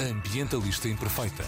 Ambientalista Imperfeita.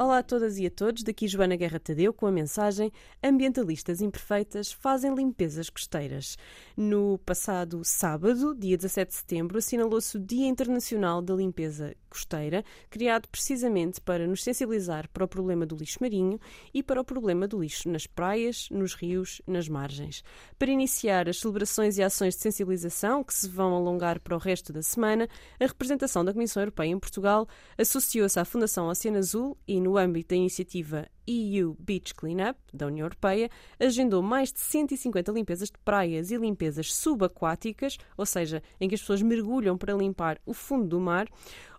Olá a todas e a todos, daqui Joana Guerra Tadeu com a mensagem Ambientalistas Imperfeitas fazem limpezas costeiras. No passado sábado, dia 17 de setembro, assinalou-se o Dia Internacional da Limpeza Costeira, criado precisamente para nos sensibilizar para o problema do lixo marinho e para o problema do lixo nas praias, nos rios, nas margens. Para iniciar as celebrações e ações de sensibilização, que se vão alongar para o resto da semana, a representação da Comissão Europeia em Portugal associou-se à Fundação Oceano Azul e, no âmbito da iniciativa EU Beach Cleanup, da União Europeia, agendou mais de 150 limpezas de praias e limpezas subaquáticas, ou seja, em que as pessoas mergulham para limpar o fundo do mar,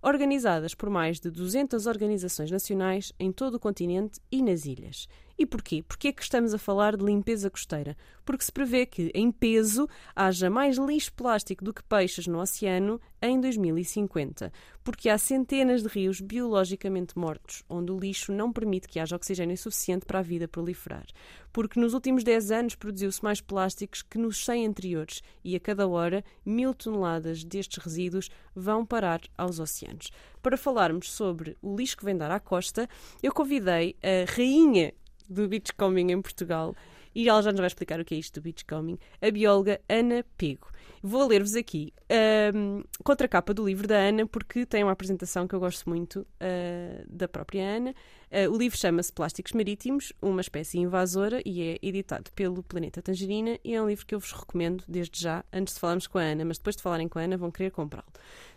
organizadas por mais de 200 organizações nacionais em todo o continente e nas ilhas. E porquê? Porquê é que estamos a falar de limpeza costeira? Porque se prevê que, em peso, haja mais lixo plástico do que peixes no oceano em 2050. Porque há centenas de rios biologicamente mortos, onde o lixo não permite que haja oxigênio suficiente para a vida proliferar. Porque nos últimos 10 anos produziu-se mais plásticos que nos 100 anteriores e a cada hora mil toneladas destes resíduos vão parar aos oceanos. Para falarmos sobre o lixo que vem dar à costa, eu convidei a rainha do beachcombing em Portugal e ela já nos vai explicar o que é isto do beachcombing, a bióloga Ana Pego. Vou ler-vos aqui um, contracapa do livro da Ana, porque tem uma apresentação que eu gosto muito uh, da própria Ana. Uh, o livro chama-se Plásticos Marítimos, uma espécie invasora, e é editado pelo Planeta Tangerina, e é um livro que eu vos recomendo desde já, antes de falarmos com a Ana, mas depois de falarem com a Ana vão querer comprá-lo.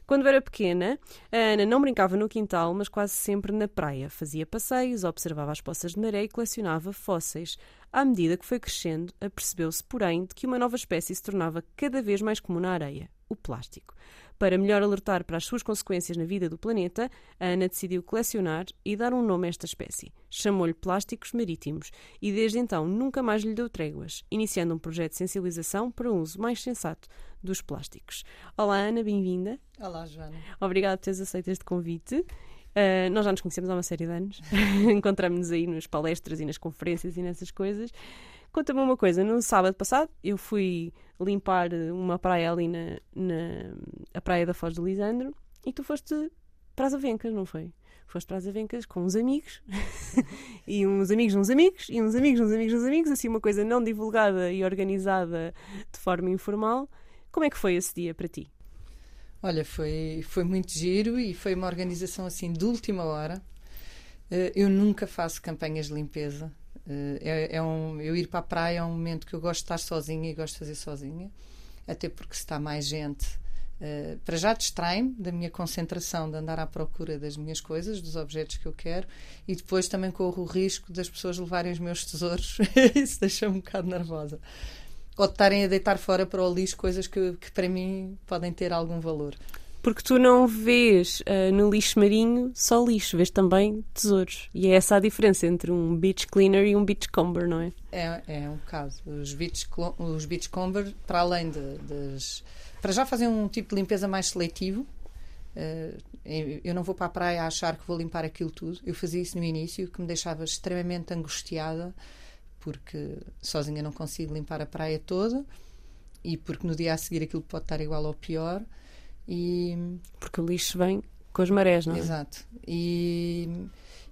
Quando era pequena, a Ana não brincava no quintal, mas quase sempre na praia. Fazia passeios, observava as poças de maré e colecionava fósseis. À medida que foi crescendo, apercebeu-se, porém, de que uma nova espécie se tornava cada vez mais comum na areia: o plástico. Para melhor alertar para as suas consequências na vida do planeta, a Ana decidiu colecionar e dar um nome a esta espécie. Chamou-lhe Plásticos Marítimos e desde então nunca mais lhe deu tréguas, iniciando um projeto de sensibilização para um uso mais sensato dos plásticos. Olá Ana, bem-vinda. Olá Joana. Obrigada por teres aceito este convite. Uh, nós já nos conhecemos há uma série de anos, encontramos-nos aí nas palestras e nas conferências e nessas coisas. Conta-me uma coisa, no sábado passado eu fui limpar uma praia ali na, na a praia da Foz do Lisandro e tu foste para as Avencas, não foi? Foste para as Avencas com uns amigos e uns amigos uns amigos e uns amigos uns amigos uns amigos, assim uma coisa não divulgada e organizada de forma informal. Como é que foi esse dia para ti? Olha, foi, foi muito giro e foi uma organização assim de última hora. Eh, eu nunca faço campanhas de limpeza. Eh, é, é, um, eu ir para a praia é um momento que eu gosto de estar sozinha e gosto de fazer sozinha, até porque se está mais gente, uh, para já distrai-me da minha concentração de andar à procura das minhas coisas, dos objetos que eu quero, e depois também corro o risco das pessoas levarem os meus tesouros, isso deixa-me um bocado nervosa. Ou de estarem a deitar fora para o lixo coisas que, que para mim podem ter algum valor. Porque tu não vês uh, no lixo marinho só lixo, vês também tesouros. E é essa a diferença entre um beach cleaner e um beachcomber, não é? É, é um caso. Os, beach, os beachcomber, para além de, das. Para já fazem um tipo de limpeza mais seletivo. Uh, eu não vou para a praia achar que vou limpar aquilo tudo. Eu fazia isso no início, que me deixava extremamente angustiada, porque sozinha não consigo limpar a praia toda e porque no dia a seguir aquilo pode estar igual ou pior. E... Porque o lixo vem com as marés, não é? Exato. E,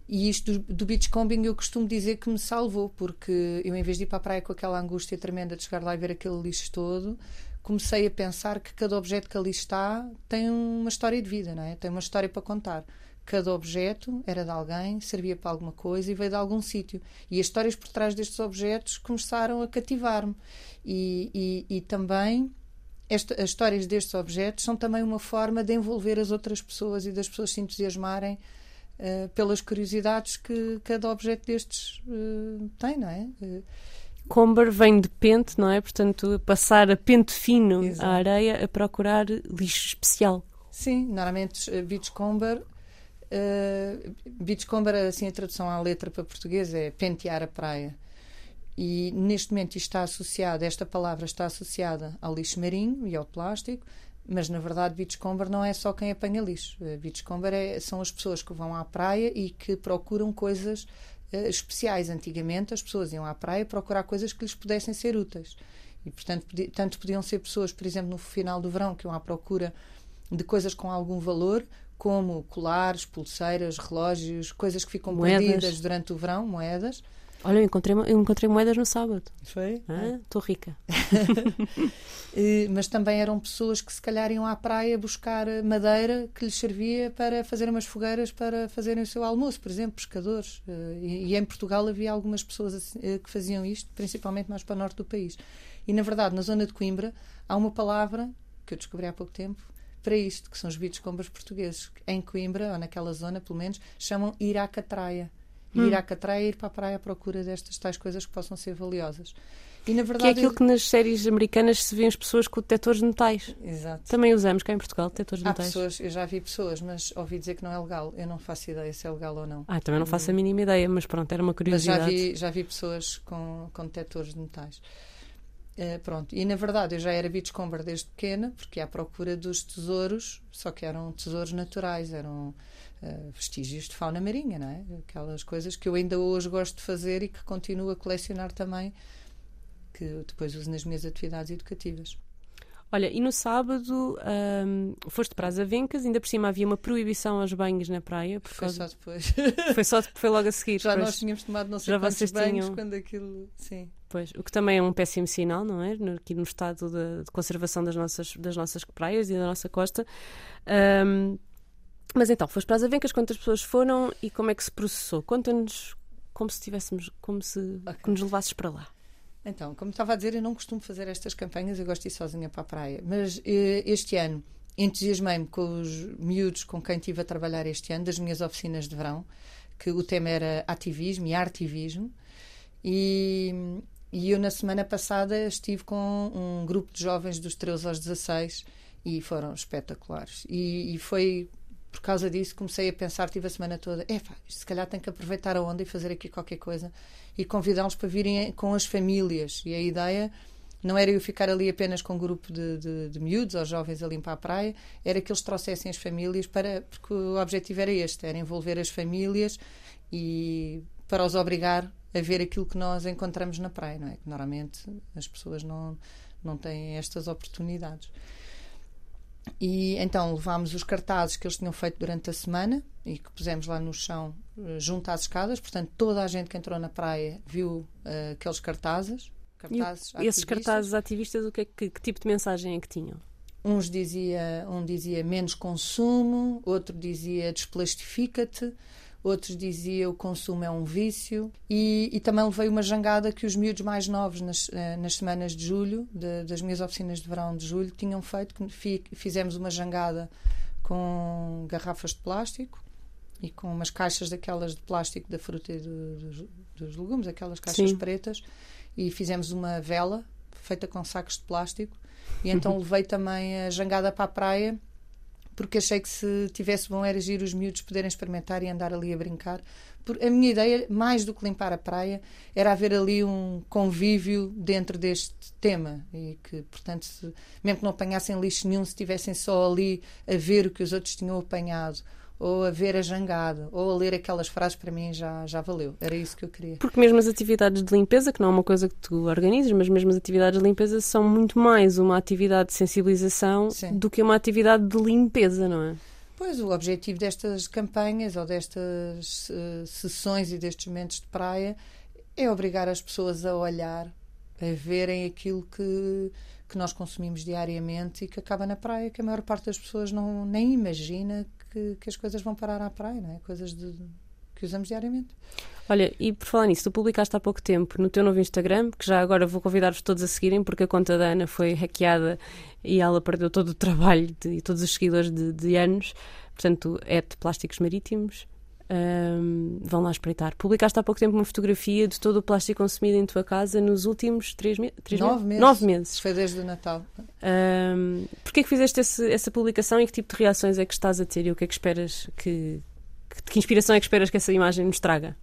e isto do, do beachcombing eu costumo dizer que me salvou, porque eu, em vez de ir para a praia com aquela angústia tremenda de chegar lá e ver aquele lixo todo, comecei a pensar que cada objeto que ali está tem uma história de vida, não é? Tem uma história para contar. Cada objeto era de alguém, servia para alguma coisa e veio de algum sítio. E as histórias por trás destes objetos começaram a cativar-me. E, e, e também esta, as histórias destes objetos são também uma forma de envolver as outras pessoas e das pessoas se entusiasmarem uh, pelas curiosidades que cada objeto destes uh, tem, não é? Uh, Comber vem de pente, não é? Portanto, passar a pente fino Exato. à areia a procurar lixo especial. Sim, normalmente beachcomber, uh, beachcomber, assim a tradução à letra para português é pentear a praia. E neste momento está associado, esta palavra está associada ao lixo marinho e ao plástico, mas na verdade beachcomber não é só quem apanha lixo. Eh, beachcomber é, são as pessoas que vão à praia e que procuram coisas uh, especiais. Antigamente as pessoas iam à praia procurar coisas que lhes pudessem ser úteis. E, portanto, tanto podiam ser pessoas, por exemplo, no final do verão, que iam à procura de coisas com algum valor, como colares, pulseiras, relógios, coisas que ficam moedas. perdidas durante o verão, moedas. Olha, eu encontrei, eu encontrei moedas no sábado. Foi? Estou ah, rica. Mas também eram pessoas que se calhar iam à praia buscar madeira que lhes servia para fazer umas fogueiras para fazerem o seu almoço, por exemplo, pescadores. Eh, e, em Portugal havia algumas pessoas assim, eh, que faziam isto, principalmente mais para o norte do país. E na verdade, na zona de Coimbra, há uma palavra que eu descobri há pouco tempo para isto, que são os beachcombers portugueses. Em Coimbra, ou naquela zona pelo menos, chamam ir catraia. Hum. Ir à catraia é ir para a praia à procura destas tais coisas que possam ser valiosas. E, na verdade, que é aquilo que nas séries americanas se vê as pessoas com detectores de metais. Exato. Também usamos cá em Portugal detectores de Há metais. Pessoas, eu já vi pessoas, mas ouvi dizer que não é legal. Eu não faço ideia se é legal ou não. Ah, também não faço a mínima ideia, mas pronto, era uma curiosidade. Mas já vi, já vi pessoas com, com detectores de metais. Uh, pronto, e na verdade eu já era beachcomber desde pequena, porque à procura dos tesouros, só que eram tesouros naturais, eram uh, vestígios de fauna marinha, não é? Aquelas coisas que eu ainda hoje gosto de fazer e que continuo a colecionar também, que depois uso nas minhas atividades educativas. Olha, e no sábado um, foste para as Avencas, ainda por cima havia uma proibição aos banhos na praia. foi causa... só depois. Foi só foi logo a seguir. Já nós tínhamos tomado não sei Já quantos banhos tinham... quando aquilo. Sim. Pois, o que também é um péssimo sinal, não é? Aqui no estado de, de conservação das nossas, das nossas praias e da nossa costa. Um, mas então, foste para as Avencas, quantas pessoas foram e como é que se processou? Conta-nos como se tivéssemos, como se okay. nos levasses para lá. Então, como estava a dizer, eu não costumo fazer estas campanhas, eu gosto de ir sozinha para a praia. Mas eh, este ano entusiasmei-me com os miúdos com quem estive a trabalhar este ano, das minhas oficinas de verão, que o tema era ativismo e artivismo. E, e eu, na semana passada, estive com um grupo de jovens dos 13 aos 16 e foram espetaculares. E, e foi por causa disso comecei a pensar, tive a semana toda, é se calhar tenho que aproveitar a onda e fazer aqui qualquer coisa e convidá-los para virem com as famílias. E a ideia não era eu ficar ali apenas com um grupo de, de, de miúdos ou jovens a limpar a praia, era que eles trouxessem as famílias para, porque o objetivo era este, era envolver as famílias e para os obrigar a ver aquilo que nós encontramos na praia, não é? Que normalmente as pessoas não, não têm estas oportunidades. E então levámos os cartazes que eles tinham feito durante a semana e que pusemos lá no chão eh, junto às escadas. Portanto, toda a gente que entrou na praia viu uh, aqueles cartazes. cartazes e esses cartazes ativistas, o que, é que, que, tipo de mensagem é que tinham? Uns dizia, um dizia menos consumo, outro dizia desplastifica-te, outros diziam o consumo é um vício e, e, também levei uma jangada que os miúdos mais novos nas, eh, nas semanas de julho, de, das minhas oficinas de verão de julho, tinham feito, que fizemos uma jangada com garrafas de plástico e com umas caixas daquelas de plástico da fruta e do, dos, dos, legumes, aquelas caixas Sim. pretas, e fizemos uma vela feita com sacos de plástico e então levei também a jangada para a praia porque achei que se tivesse bom era giro os miúdos poderem experimentar e andar ali a brincar. Por, a minha ideia, mais do que limpar a praia, era haver ali um convívio dentro deste tema e que, portanto, se, mesmo que não apanhassem lixo nenhum, se estivessem só ali a ver o que os outros tinham apanhado ou a ver a jangada, ou a ler aquelas frases, para mim já, já valeu. Era isso que eu queria. Porque mesmo as atividades de limpeza, que não é uma coisa que tu organizas, mas mesmo as atividades de limpeza são muito mais uma atividade de sensibilização Sim. do que uma atividade de limpeza, não é? Pois, o objetivo destas campanhas ou destas uh, sessões e destes momentos de praia é obrigar as pessoas a olhar, a verem aquilo que, que nós consumimos diariamente e que acaba na praia, que a maior parte das pessoas não, nem imagina que, que as coisas vão parar à praia, não é? Coisas de, que usamos diariamente. Olha, e por falar nisso, tu publicaste há pouco tempo no teu novo Instagram, que já agora vou convidar-vos todos a seguirem, porque a conta da Ana foi hackeada e ela perdeu todo o trabalho de, e todos os seguidores de, de anos. Portanto, é de Plásticos Marítimos. Um, vão lá espreitar. Publicaste há pouco tempo uma fotografia de todo o plástico consumido em tua casa nos últimos três, me três Nove meses. Nove meses. Foi desde o Natal. Um, Porquê é que fizeste esse, essa publicação e que tipo de reações é que estás a ter e o que é que esperas que, que, que inspiração é que esperas que essa imagem nos traga?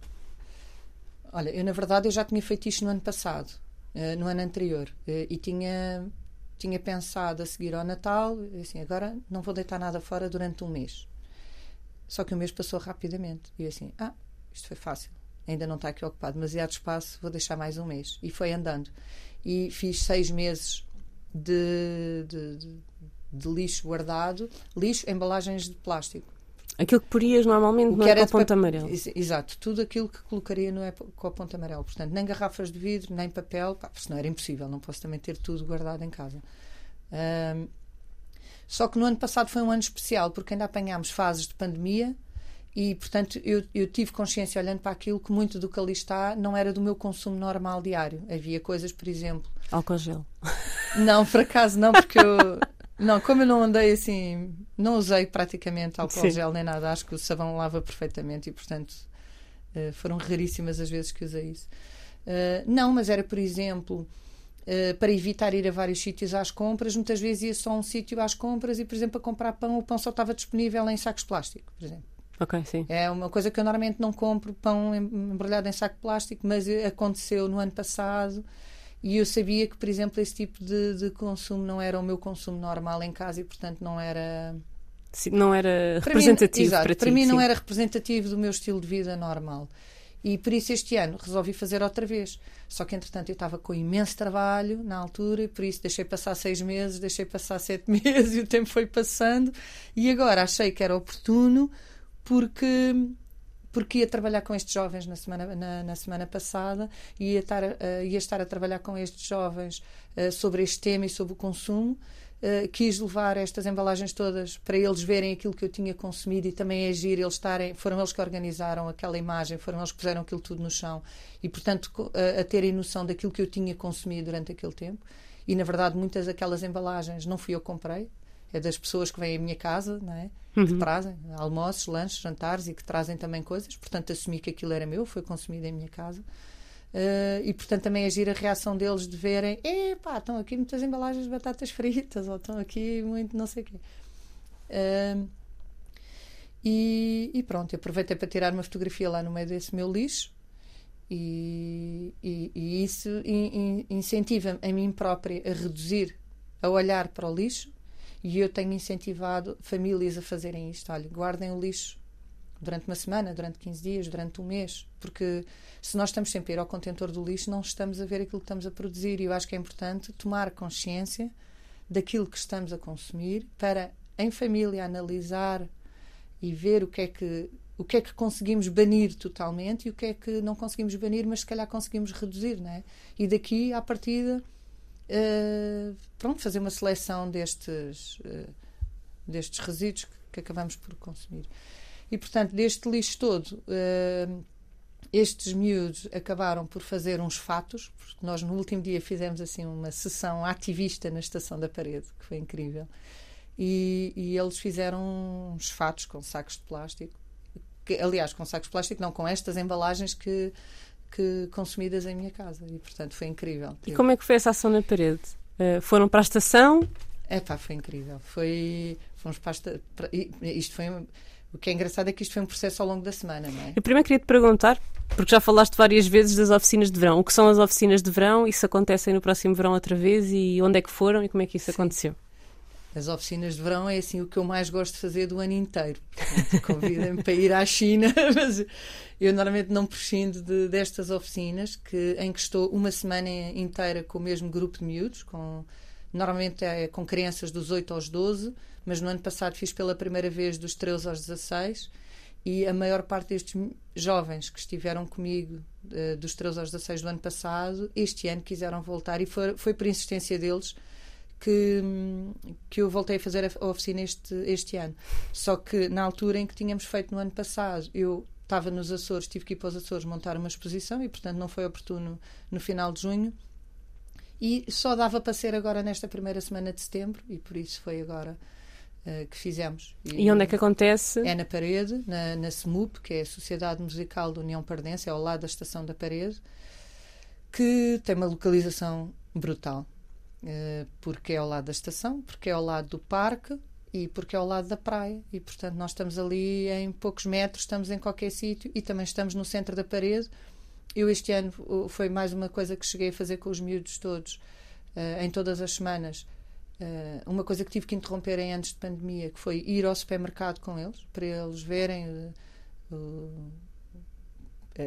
Olha, eu na verdade eu já tinha feito isto no ano passado, eh, no ano anterior, eh, e tinha tinha pensado a seguir ao Natal, assim, agora não vou deitar nada fora durante um mês. Só que o mês passou rapidamente. E eu assim, ah, isto foi fácil. Ainda não está aqui ocupado demasiado espaço, vou deixar mais um mês. E foi andando. e fiz seis meses de, de, de, de lixo guardado, lixo, embalagens de plástico. Aquilo que porias normalmente no ecoponto amarelo. Exato, tudo aquilo que colocaria no ecoponto amarelo. Portanto, nem garrafas de vidro, nem papel, pá, senão era impossível, não posso também ter tudo guardado em casa. Um, só que no ano passado foi um ano especial, porque ainda apanhámos fases de pandemia e, portanto, eu, eu, tive consciência, olhando para aquilo, que muito do que ali está não era do meu consumo normal diário. Havia coisas, por exemplo. Álcool gel. Não, por acaso não, porque eu. Não, como eu não andei assim, não usei praticamente álcool Sim. gel nem nada, acho que o sabão lava perfeitamente e, portanto, uh, foram raríssimas as vezes que usei isso. Uh, não, mas era, por exemplo, para evitar ir a vários sítios às compras, muitas vezes ia só a um sítio às compras e, por exemplo, a comprar pão, o pão só estava disponível em sacos de plástico, por exemplo. Ok, sim. É uma coisa que eu normalmente não compro, pão embrulhado em saco de plástico, mas aconteceu no ano passado e eu sabia que, por exemplo, esse tipo de, de, consumo não era o meu consumo normal em casa e, portanto, não era. Sim, não era para representativo mim, exato, para ti. Para mim sim. não era representativo do meu estilo de vida normal. E por isso este ano resolvi fazer outra vez. Só que entretanto eu estava com imenso trabalho na altura e por isso deixei passar seis meses, deixei passar sete meses e o tempo foi passando. E agora achei que era oportuno porque porque ia trabalhar com estes jovens na semana, na, na semana passada e ia estar, uh, ia estar a trabalhar com estes jovens uh, sobre este tema e sobre o consumo. Uh, quis levar estas embalagens todas para eles verem aquilo que eu tinha consumido e também agir, eles estarem, foram eles que organizaram aquela imagem, foram eles que puseram aquilo tudo no chão e, portanto, a, a terem noção daquilo que eu tinha consumido durante aquele tempo. E, na verdade, muitas daquelas embalagens não fui eu que comprei, é das pessoas que vêm à minha casa, não é? Uhum. Que trazem almoços, lanches, jantares e que trazem também coisas. Portanto, assumi que aquilo era meu, foi consumido em minha casa. Uh, e portanto também agir a reação deles de verem epá, estão aqui muitas embalagens de batatas fritas ou estão aqui muito não sei o quê uh, e, e, pronto, aproveitei para tirar uma fotografia lá no meio desse meu lixo e, e, e isso in, in, incentiva-me a mim própria a reduzir a olhar para o lixo e eu tenho incentivado famílias a fazerem isto. Olha, guardem o lixo durante uma semana, durante 15 dias, durante um mês, porque se nós estamos sempre a ir ao contentor do lixo, não estamos a ver aquilo que estamos a produzir. E eu acho que é importante tomar consciência daquilo que estamos a consumir para, em família, analisar e ver o que é que o que é que conseguimos banir totalmente e o que é que não conseguimos banir, mas se calhar conseguimos reduzir, não é? E daqui à partida uh, pronto, fazer uma seleção destes, uh, destes resíduos que, que, acabamos por consumir. E, portanto, deste lixo todo, uh, estes miúdos acabaram por fazer uns fatos, porque nós no último dia fizemos assim uma sessão ativista na Estação da Parede, que foi incrível. E, e eles fizeram uns fatos com sacos de plástico, que, aliás, com sacos de plástico, não, com estas embalagens que que consumidas em minha casa e portanto foi incrível. E como é que foi essa ação na parede? Uh, foram para a estação? É pá, foi incrível. Foi, fomos para, esta, para isto foi o que é engraçado é que isto foi um processo ao longo da semana, não é? Eu primeiro queria te perguntar, porque já falaste várias vezes das oficinas de verão. O que são as oficinas de verão? Isso acontece no próximo verão outra vez? E onde é que foram e como é que isso Sim. aconteceu? As oficinas de verão é assim o que eu mais gosto de fazer do ano inteiro. Convidem-me para ir à China, mas eu normalmente não prescindo de, destas oficinas que, em que estou uma semana inteira com o mesmo grupo de miúdos, com, normalmente é com crianças dos 8 aos 12, mas no ano passado fiz pela primeira vez dos 13 aos 16 e a maior parte destes jovens que estiveram comigo uh, dos 13 aos 16 do ano passado, este ano quiseram voltar e foi, foi por insistência deles que, que eu voltei a fazer a oficina este, este ano. Só que na altura em que tínhamos feito no ano passado, eu estava nos Açores, tive que ir para os Açores montar uma exposição e, portanto, não foi oportuno no final de junho. E só dava para ser agora nesta primeira semana de setembro, e por isso foi agora uh, que fizemos. E, e, onde é que acontece? É na Parede, na, na SMUP, que é a Sociedade Musical da União Pardense, é ao lado da Estação da Parede, que tem uma localização brutal. Uh, porque é ao lado da estação, porque é ao lado do parque, e porque é ao lado da praia. E portanto nós estamos ali em poucos metros estamos em qualquer sítio e também estamos no centro da parede. Eu este ano foi mais uma coisa que cheguei a fazer com os miúdos todos uh, em todas as semanas. Uh, uma coisa que tive que interromper em antes de pandemia que foi ir ao supermercado com eles para eles verem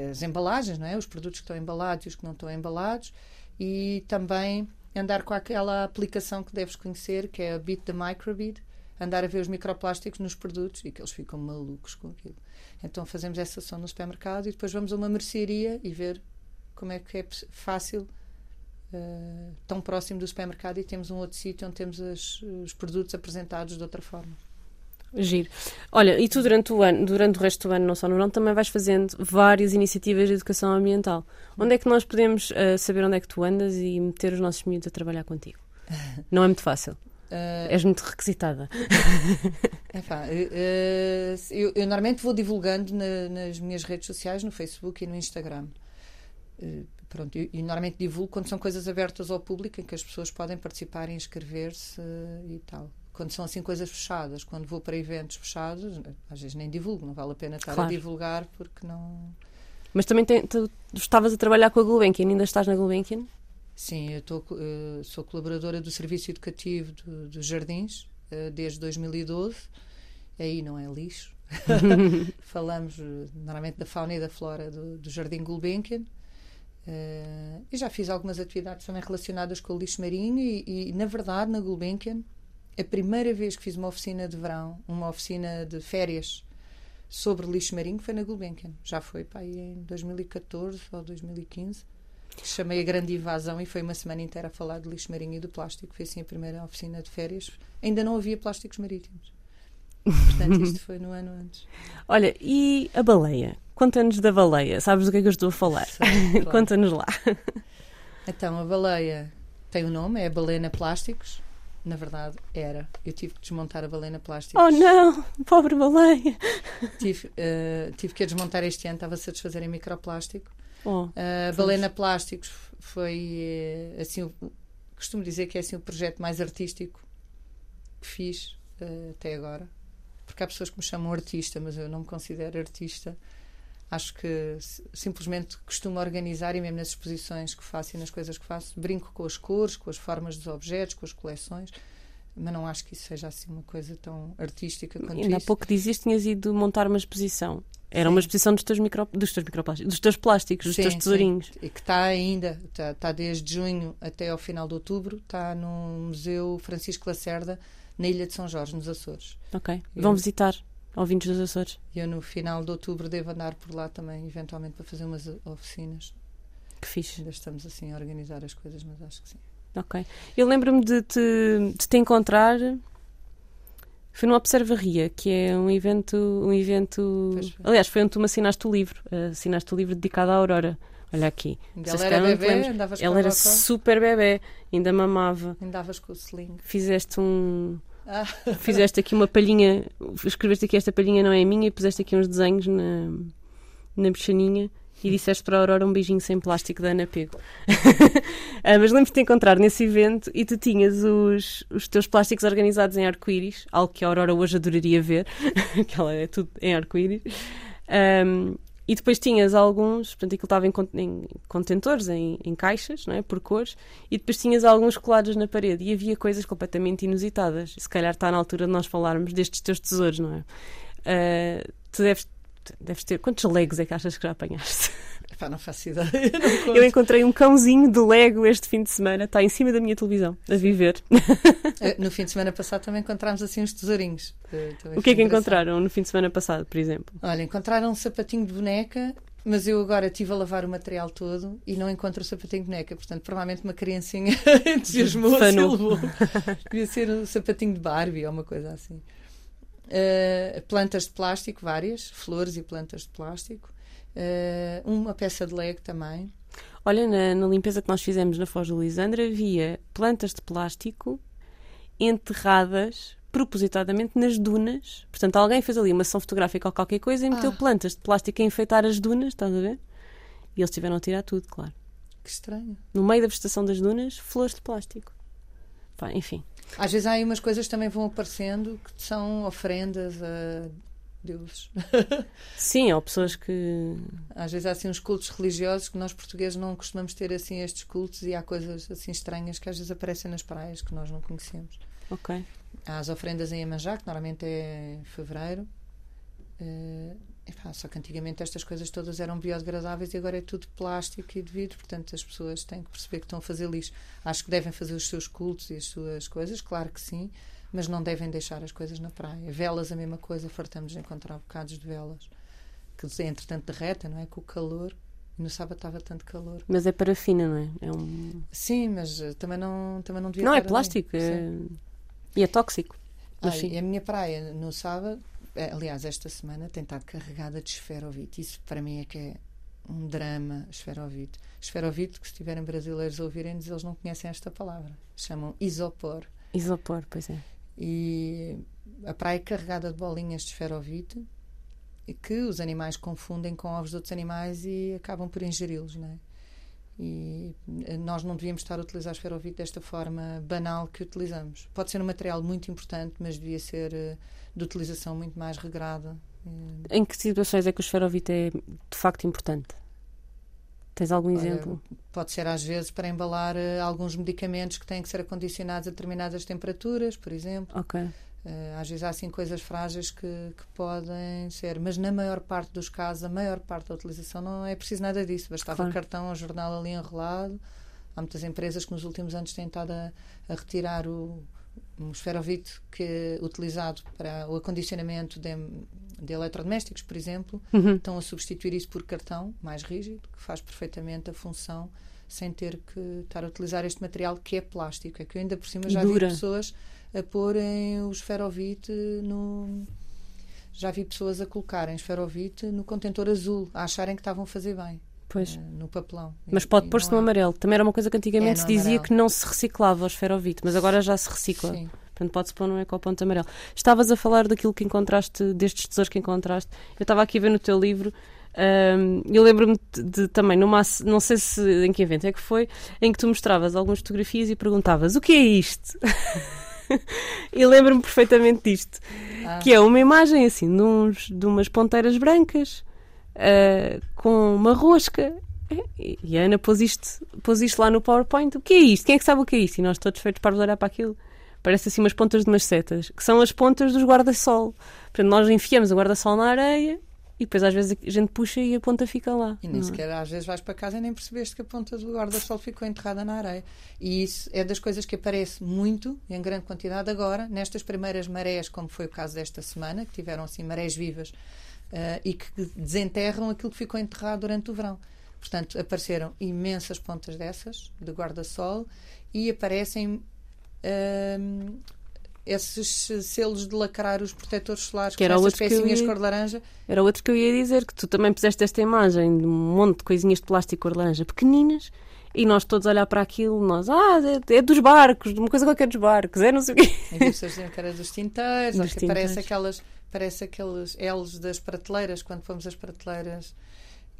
as embalagens não é? Os produtos que estão embalados e os que não estão embalados. E também andar com aquela aplicação que deves conhecer, que é a Bit the Microbit, andar a ver os microplásticos nos produtos e que eles ficam malucos com aquilo. Então fazemos essa ação no supermercado e depois vamos a uma mercearia e ver como é que é fácil, uh, tão próximo do supermercado, e temos um outro sítio onde temos as, os produtos apresentados de outra forma. Giro. Olha, e tu durante o ano, durante o resto do ano, não só no verão, também vais fazendo várias iniciativas de educação ambiental. Onde é que nós podemos uh, saber onde é que tu andas e meter os nossos miúdos a trabalhar contigo? Não é muito fácil. Uh, És muito requisitada. Epá, uh, eu, eu, normalmente vou divulgando na, nas minhas redes sociais, no Facebook e no Instagram. Uh, pronto, e, e, normalmente divulgo quando são coisas abertas ao público em que as pessoas podem participar e inscrever-se e tal quando são assim coisas fechadas, quando vou para eventos fechados, às vezes nem divulgo, não vale a pena estar claro. a divulgar porque não. Mas também tem, tu estavas a trabalhar com a Gulbenkian, ainda estás na Gulbenkian? Sim, eu tô, uh, sou colaboradora do Serviço Educativo do, dos Jardins uh, desde 2012. Aí não é lixo. Falamos uh, normalmente da fauna e da flora do, do Jardim Gulbenkian. e já fiz algumas atividades também relacionadas com o lixo marinho e, e na verdade, na Gulbenkian, a primeira vez que fiz uma oficina de verão, uma oficina de férias sobre lixo marinho foi na Gulbenkian. Já foi pá, em 2014 ou 2015. Chamei a Grande Invasão e foi uma semana inteira a falar de lixo marinho e do plástico. Foi assim a primeira oficina de férias. Ainda não havia plásticos marítimos. Portanto, isto foi no ano antes. Olha, e a baleia? Conta-nos da baleia. Sabes do que é que eu estou a falar? Claro. Conta-nos lá. Então, a baleia tem o um nome, é a Balena Plásticos na verdade, era. Eu tive que desmontar a baleia plástica. Oh não! Pobre baleia! Tive, uh, tive que a desmontar este ano, estava-se a desfazer em microplástico. Oh, uh, baleia plásticos foi uh, assim, costumo dizer que é assim o projeto mais artístico que fiz uh, até agora. Porque há pessoas que me chamam artista, mas eu não me considero artista acho que simplesmente costumo organizar e mesmo nas exposições que faço e nas coisas que faço, brinco com as cores, com as formas dos objetos, com as coleções, mas não acho que isso seja assim uma coisa tão artística quanto Ainda isso. há pouco dizias que tinhas ido montar uma exposição. Era sim. uma exposição dos teus, micro, dos teus microplásticos, dos teus plásticos, dos sim, teus tesourinhos. Sim. E que está ainda, está, está desde junho até ao final de outubro, está no Museu Francisco Lacerda, na Ilha de São Jorge, nos Açores. Ok. Vão visitar ouvintes dos Açores. E eu no final de outubro devo andar por lá também, eventualmente para fazer umas oficinas. Que fixe. Ainda estamos assim a organizar as coisas, mas acho que sim. Ok. Eu lembro-me de te, de te encontrar. Foi numa Observaria, que é um evento. Um evento aliás, foi onde tu me assinaste o livro. Assinaste o livro dedicado à Aurora. Olha aqui. Ela era bebê, andavas Ela era super bebê, ainda mamava. Andavas com o. Fizeste um ah. Fizeste aqui uma palhinha, escreveste aqui esta palhinha não é minha e puseste aqui uns desenhos na, na bichaninha e disseste para a Aurora um beijinho sem plástico da Ana Pego. ah, mas lembro-te de encontrar nesse evento e tu tinhas os, os teus plásticos organizados em arco-íris, algo que a Aurora hoje adoraria ver, que ela é tudo em arco-íris. Um, e depois tinhas alguns, portanto, aquilo estava em, em contentores, em, em, caixas, não é? por cores, e depois tinhas alguns colados na parede e havia coisas completamente inusitadas. Se calhar está na altura de nós falarmos destes teus tesouros, não é? Uh, tu deves, deves ter. Quantos legos é que achas que já apanhaste? Epá, não faço ideia. Não eu encontrei um cãozinho de Lego este fim de semana, está em cima da minha televisão, a viver. Eh, no fim de semana passado também encontramos assim uns tesourinhos. O que é que encontraram no fim de semana passado, por exemplo? Olha, encontraram um sapatinho de boneca mas eu agora estive a lavar o material todo e não encontro o sapatinho de boneca. Portanto, provavelmente uma criancinha entusiasmou-se e levou. Devia ser um sapatinho de Barbie ou uma coisa assim. Uh, plantas de plástico, várias, flores e plantas de plástico. Uh, uma peça de Lego também. Olha, na, na, limpeza que nós fizemos na Foz do Lisandro havia plantas de plástico enterradas propositadamente nas dunas. Portanto, alguém fez ali uma sessão fotográfica ou qualquer coisa e meteu ah. plantas de plástico a enfeitar as dunas, estás a ver? E eles tiveram a tirar tudo, claro. Que estranho. No meio da vegetação das dunas, flores de plástico. Pá, enfim. Às vezes há aí umas coisas que também vão aparecendo que são ofrendas a deuses. Sim, há pessoas que. Às vezes há assim uns cultos religiosos que nós portugueses não costumamos ter assim estes cultos e há coisas assim estranhas que às vezes aparecem nas praias que nós não conhecemos. Ok. Há as ofrendas em Iemanjá, que normalmente é em fevereiro. Uh, epá, só que antigamente estas coisas todas eram biodegradáveis e agora é tudo plástico e de vidro, portanto as pessoas têm que perceber que estão a fazer lixo. Acho que devem fazer os seus cultos e as suas coisas, claro que sim, mas não devem deixar as coisas na praia. Velas, a mesma coisa, fartamos de encontrar bocados de velas que entretanto derretem, não é? Com o calor. No sábado estava tanto calor. Mas é parafina, não é? é um... Sim, mas eh, também não, também não devia Não, é plástico. É... E é tóxico. E a minha praia no sábado, eh, aliás, esta semana tem estado carregada de esferovite. Isso para mim é que é um drama, esferovite. Esferovite, que se tiverem brasileiros a ouvirem-nos, eles não conhecem esta palavra. Chamam isopor. Isopor, pois é. E a praia é carregada de bolinhas de esferovite que os animais confundem com ovos de outros animais e acabam por ingeri-los, não é? E eh, nós não devíamos estar a utilizar esferovite desta forma banal que utilizamos. Pode ser um material muito importante, mas devia ser eh, de utilização muito mais regrada. Em que situações é que o esferovite é de facto importante? Tens algum exemplo? Pode ser às vezes para embalar uh, alguns medicamentos que têm que ser acondicionados a determinadas temperaturas, por exemplo. Ok. Uh, às vezes há assim coisas frágeis que, que, podem ser, mas na maior parte dos casos, a maior parte da utilização não é preciso nada disso. Bastava claro. cartão ou jornal ali enrolado. Há muitas empresas que nos últimos anos têm estado a, a retirar o, um esferovite que utilizado para o acondicionamento de, de eletrodomésticos, por exemplo, uhum. estão a substituir isso por cartão mais rígido, que faz perfeitamente a função sem ter que estar a utilizar este material que é plástico. É que eu ainda por cima já vi pessoas a porem o esferovite no. Já vi pessoas a colocarem esferovite no contentor azul, a acharem que estavam a fazer bem. Pois. Uh, no papelão. Mas pode pôr-se no é. amarelo. Também era uma coisa que antigamente é se dizia amarelo. que não se reciclava o esferovite, mas agora já se recicla. Sim. Portanto, pode-se pôr no ecoponto amarelo. Estavas a falar daquilo que encontraste, destes tesouros que encontraste. Eu estava aqui a ver no teu livro. Um, eu lembro-me de, de, também, numa, não sei se em que evento é que foi, em que tu mostravas algumas fotografias e perguntavas o que é isto? e lembro-me perfeitamente disto, ah. que é uma imagem assim de, uns, de umas ponteiras brancas uh, com uma rosca. E a Ana pôs isto, pôs isto lá no PowerPoint. O que é isto? Quem é que sabe o que é isto? E nós todos feitos para olhar para aquilo. Parece assim umas pontas de umas setas, que são as pontas dos guarda-sol. Portanto, nós enfiamos o guarda-sol na areia e depois às vezes a gente puxa e a ponta fica lá. E nem é? sequer às vezes vais para casa e nem percebeste que a ponta do guarda-sol ficou enterrada na areia. E isso é das coisas que aparece muito, em grande quantidade agora, nestas primeiras marés, como foi o caso desta semana, que tiveram assim marés vivas uh, e que desenterram aquilo que ficou enterrado durante o verão. Portanto, apareceram imensas pontas dessas, de guarda-sol, e aparecem uh, esses selos de lacrar os protetores solares que era essas pecinhas ia, cor de laranja. Era outro que eu ia dizer, que tu também puseste esta imagem de um monte de coisinhas de plástico cor de laranja pequeninas e nós todos olhar para aquilo, nós, ah, é, é dos barcos, de uma coisa qualquer dos barcos, é não sei o quê. E pessoas diziam que era dos tinteiros, dos tinteiros. parece aquelas, parece aqueles L's das prateleiras, quando fomos às prateleiras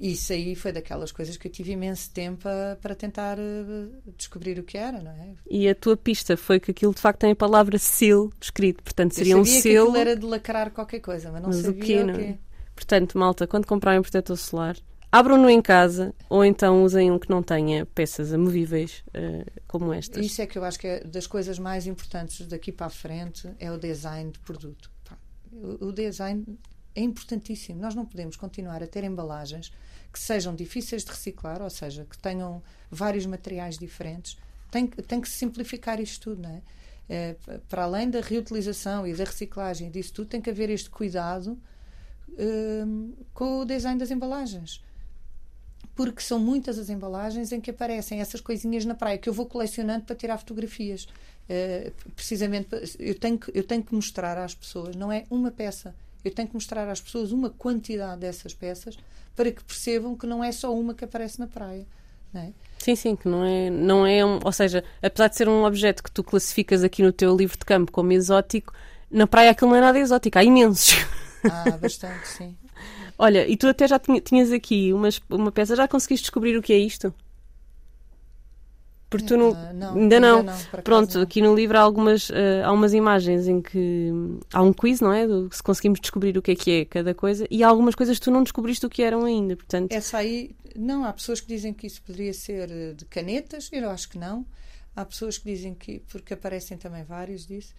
isso aí foi daquelas coisas que eu tive imenso tempo a, para tentar uh, descobrir o que era, não é? E a tua pista foi que aquilo de facto tem a palavra seal escrito, portanto seria um selo. Que aquilo era de lacrar qualquer coisa, mas não mas sabia o quê, não? É? Portanto, malta, quando comprarem um protetor solar, abram-no em casa ou então usem um que não tenha peças amovíveis uh, como estas. Isso é que eu acho que é das coisas mais importantes daqui para a frente é o design de produto. O design é importantíssimo. Nós não podemos continuar a ter embalagens que sejam difíceis de reciclar, ou seja, que tenham vários materiais diferentes. Tem, tem que simplificar isto tudo, não é? é? para além da reutilização e da reciclagem disso tudo, tem que haver este cuidado um, com o design das embalagens. Porque são muitas as embalagens em que aparecem essas coisinhas na praia que eu vou colecionando para tirar fotografias. Uh, precisamente, eu tenho, que, eu tenho que mostrar às pessoas, não é uma peça, eu tenho que mostrar às pessoas uma quantidade dessas peças para que percebam que não é só uma que aparece na praia. É? Sim, sim, que não é, não é um, ou seja, apesar de ser um objeto que tu classificas aqui no teu livro de campo como exótico, na praia aquilo não é nada exótico, há imensos. Ah, bastante, sim. Olha, e tu até já tinhas aqui uma, uma peça, já conseguiste descobrir o que é isto? Porque tu não, não ainda não. Não Pronto, não. aqui no livro há algumas uh, há umas imagens em que há um quiz, não é? Do, se conseguimos descobrir o que é que é cada coisa e há algumas coisas que tu não descobriste o que eram ainda, portanto. Essa aí, não, há pessoas que dizem que isso poderia ser eh, de canetas, eu acho que não. Há pessoas que dizem que, porque aparecem também vários disso,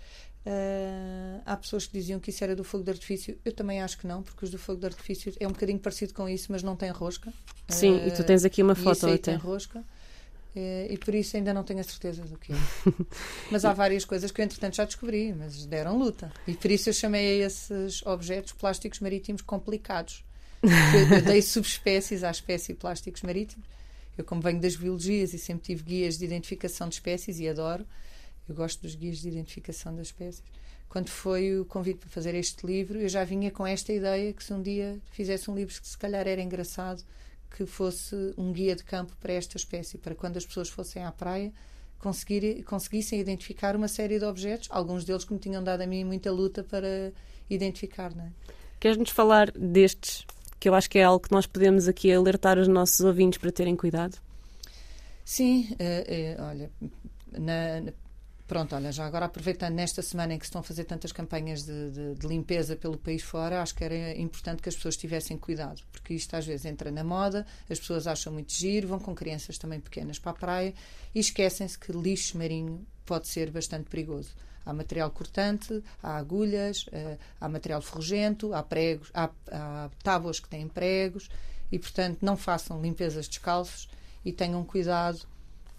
Uh, há pessoas que diziam que isso era do fogo de artifício. Eu também acho que não, porque os do fogo de artifício é um bocadinho parecido com isso, mas não tem rosca. Sim, uh, e tu tens aqui uma foto até. tem rosca. Uh, e por isso ainda não tenho a certeza do que é. mas há várias coisas que eu, entretanto, já descobri, mas deram luta. E por isso eu chamei a esses objetos plásticos marítimos complicados. Eu dei subespécies à espécie plásticos marítimos. Eu, como venho das biologias e sempre tive guias de identificação de espécies e adoro, eu gosto dos guias de identificação das espécies. Quando foi o convite para fazer este livro, eu já vinha com esta ideia que se um dia fizesse um livro que se calhar era engraçado, que fosse um guia de campo para esta espécie, para quando as pessoas fossem à praia conseguir, conseguissem identificar uma série de objetos, alguns deles que me tinham dado a mim muita luta para identificar. Não é? Queres-nos falar destes, que eu acho que é algo que nós podemos aqui alertar os nossos ouvintes para terem cuidado? Sim, uh, uh, olha, na, Pronto, olha, já agora aproveitando nesta semana em que se estão a fazer tantas campanhas de, de, de, limpeza pelo país fora, acho que era importante que as pessoas tivessem cuidado, porque isto às vezes entra na moda, as pessoas acham muito giro, vão com crianças também pequenas para a praia e esquecem-se que lixo marinho pode ser bastante perigoso. Há material cortante, há agulhas, eh, há material ferrugento, há pregos, há, há tábuas que têm pregos e, portanto, não façam limpezas descalços e tenham cuidado.